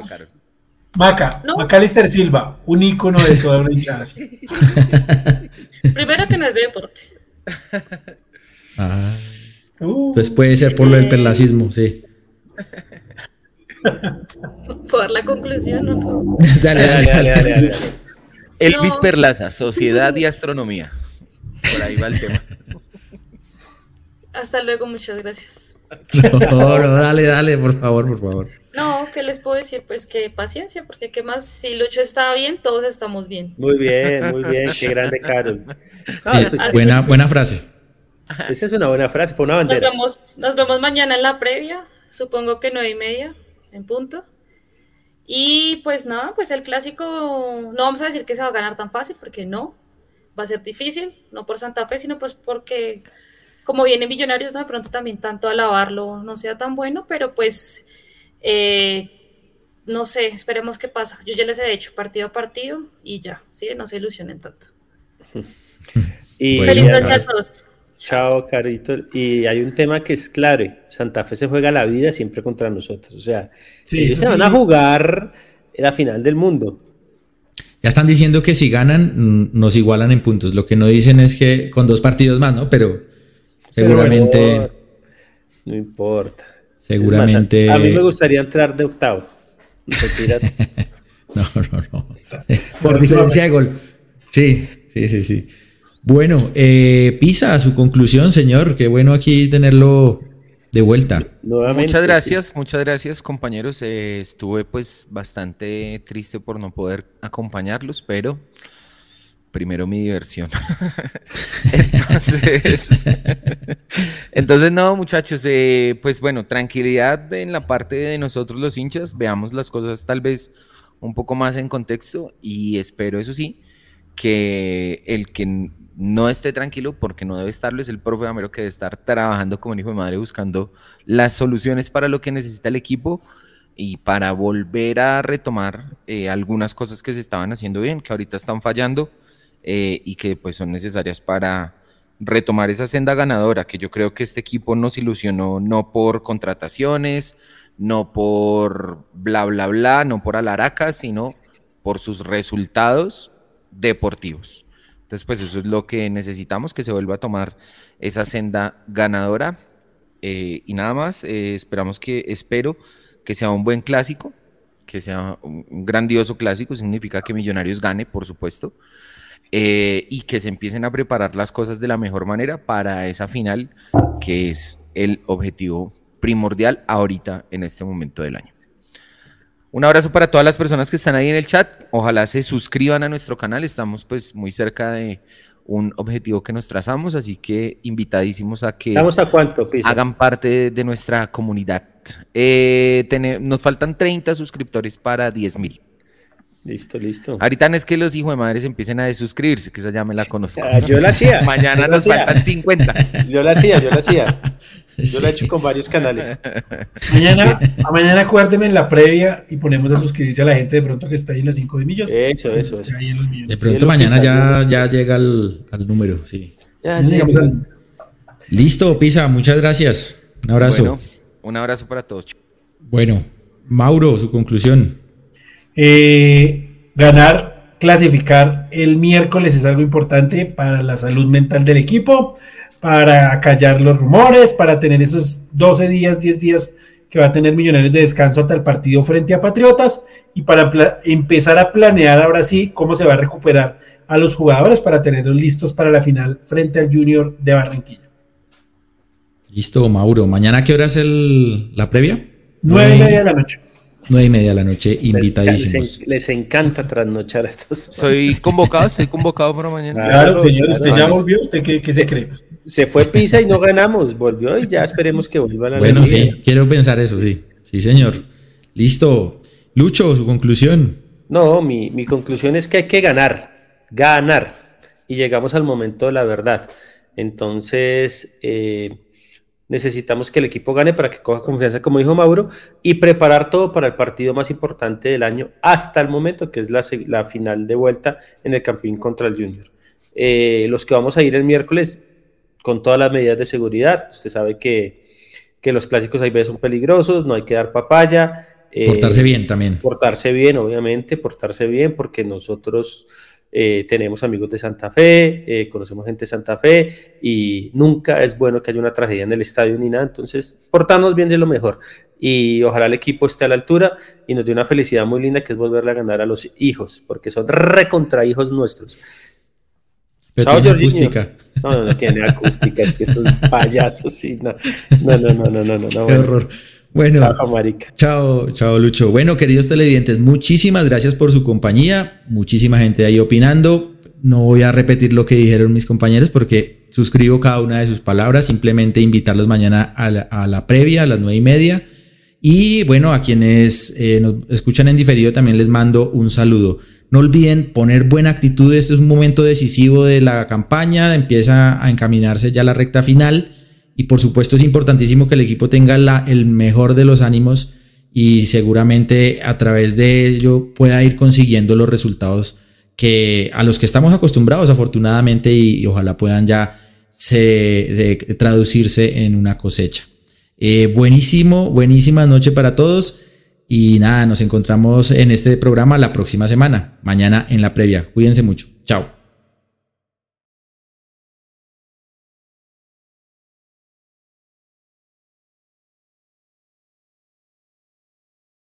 Maca, ¿No? Macalister Silva, un ícono de toda una hinchada. Primero que no es de deporte. Ah. Uh. Entonces puede ser por lo del perlacismo, sí. ¿Por la conclusión o no? dale, dale, dale, dale, Elvis Perlaza, Sociedad y Astronomía. Por ahí va el tema. Hasta luego, muchas gracias. No, no, dale, dale, por favor, por favor. No, ¿qué les puedo decir? Pues que paciencia, porque qué más, si Lucho está bien, todos estamos bien. Muy bien, muy bien, qué grande, Carol. Eh, pues, buena, buena frase. Esa es una buena frase, por una bandera. Nos vemos, nos vemos mañana en la previa, supongo que nueve y media en punto. Y pues nada, pues el clásico, no vamos a decir que se va a ganar tan fácil, porque no, va a ser difícil, no por Santa Fe, sino pues porque como viene Millonarios, ¿no? de pronto también tanto alabarlo no sea tan bueno, pero pues eh, no sé, esperemos qué pasa. Yo ya les he hecho partido a partido y ya, ¿sí? No se ilusionen tanto. y Feliz noche a todos. Chao, Carito. Y hay un tema que es claro, Santa Fe se juega la vida siempre contra nosotros. O sea, ellos se van a jugar la final del mundo. Ya están diciendo que si ganan, mm, nos igualan en puntos. Lo que no dicen es que con dos partidos más, ¿no? Pero seguramente... no importa. Seguramente... a mí me gustaría entrar de octavo. no, no, no. Por diferencia de gol. Sí, sí, sí, sí. Bueno, eh, Pisa, su conclusión, señor. Qué bueno aquí tenerlo de vuelta. muchas gracias, muchas gracias, compañeros. Eh, estuve pues bastante triste por no poder acompañarlos, pero primero mi diversión. entonces, entonces, no, muchachos, eh, pues bueno, tranquilidad en la parte de nosotros los hinchas. Veamos las cosas tal vez un poco más en contexto y espero, eso sí, que el que no esté tranquilo porque no debe estarlo, es el profe Gamero que debe estar trabajando como un hijo de madre buscando las soluciones para lo que necesita el equipo y para volver a retomar eh, algunas cosas que se estaban haciendo bien, que ahorita están fallando eh, y que pues son necesarias para retomar esa senda ganadora, que yo creo que este equipo nos ilusionó no por contrataciones, no por bla, bla, bla, no por alaracas, sino por sus resultados deportivos. Entonces, pues eso es lo que necesitamos, que se vuelva a tomar esa senda ganadora. Eh, y nada más, eh, esperamos que, espero que sea un buen clásico, que sea un, grandioso clásico, significa que Millonarios gane, por supuesto, eh, y que se empiecen a preparar las cosas de la mejor manera para esa final, que es el objetivo primordial ahorita en este momento del año. Un abrazo para todas las personas que están ahí en el chat. Ojalá se suscriban a nuestro canal. Estamos pues muy cerca de un objetivo que nos trazamos, así que invitadísimos a que a cuánto, hagan parte de nuestra comunidad. Eh, nos faltan 30 suscriptores para 10 mil. Listo, listo. Ahorita no es que los hijos de madres empiecen a desuscribirse, que esa ya me la conozco. Ah, yo la hacía. Mañana nos faltan 50. Yo la hacía, yo la hacía. Yo la he hecho con varios canales. Mañana, mañana acuérdeme en la previa y ponemos a suscribirse a la gente de pronto que está ahí en las 5 de millones. Eso, eso. De pronto mañana ya, ya llega al, al número, sí. Ya, Listo, Pisa, muchas gracias. Un abrazo. un abrazo para todos. Bueno, Mauro, su conclusión. Eh, ganar, clasificar el miércoles es algo importante para la salud mental del equipo para callar los rumores, para tener esos 12 días, 10 días que va a tener Millonarios de descanso hasta el partido frente a Patriotas y para empezar a planear ahora sí cómo se va a recuperar a los jugadores para tenerlos listos para la final frente al Junior de Barranquilla. Listo, Mauro. ¿Mañana qué hora es el, la previa? Nueve y media de la noche. Nueve y media de la noche, invitadísimos. Les, encanta trasnochar a estos. Soy convocado, estoy convocado para mañana. Claro, señor, usted ya volvió, ¿usted qué, se cree? Se fue Pisa y no ganamos, volvió y ya esperemos que vuelva a la Bueno, sí, quiero pensar eso, sí. Sí, señor. Listo. Lucho, su conclusión. No, mi, mi conclusión es que hay que ganar, ganar. Y llegamos al momento de la verdad. Entonces, eh, necesitamos que el equipo gane para que coja confianza, como dijo Mauro, y preparar todo para el partido más importante del año hasta el momento, que es la, final de vuelta en el Campín contra el Junior. Eh, los que vamos a ir el miércoles con todas las medidas de seguridad, usted sabe que, que los clásicos hay veces son peligrosos, no hay que dar papaya. Eh, portarse bien también. Portarse bien, obviamente, portarse bien, porque nosotros eh, tenemos amigos de Santa Fe, eh, conocemos gente de Santa Fe y nunca es bueno que haya una tragedia en el estadio ni nada, entonces portarnos bien de lo mejor y ojalá el equipo esté a la altura y nos dé una felicidad muy linda que es volverle a ganar a los hijos, porque son recontra hijos nuestros. Pero Chao, acústica. No, no, no tiene acústica, es que estos payasos, sí, no, no, no, no, no, no, no. Qué horror. Bueno, chao, chao, Lucho. Bueno, queridos televidentes, muchísimas gracias por su compañía. Muchísima gente ahí opinando. No voy a repetir lo que dijeron mis compañeros porque suscribo cada una de sus palabras. Simplemente invitarlos mañana a la, previa a las nueve y media. Y bueno, a quienes eh, nos escuchan en diferido también les mando un saludo. No olviden poner buena actitud. Este es un momento decisivo de la campaña. Empieza a encaminarse ya la recta final y por supuesto es importantísimo que el equipo tenga la, el mejor de los ánimos y seguramente a través de ello pueda ir consiguiendo los resultados que a los que estamos acostumbrados afortunadamente y, ojalá puedan ya se, traducirse en una cosecha. Eh, buenísimo, buenísima noche para todos y nada, nos encontramos en este programa la próxima semana, mañana en la previa. Cuídense mucho. Chao.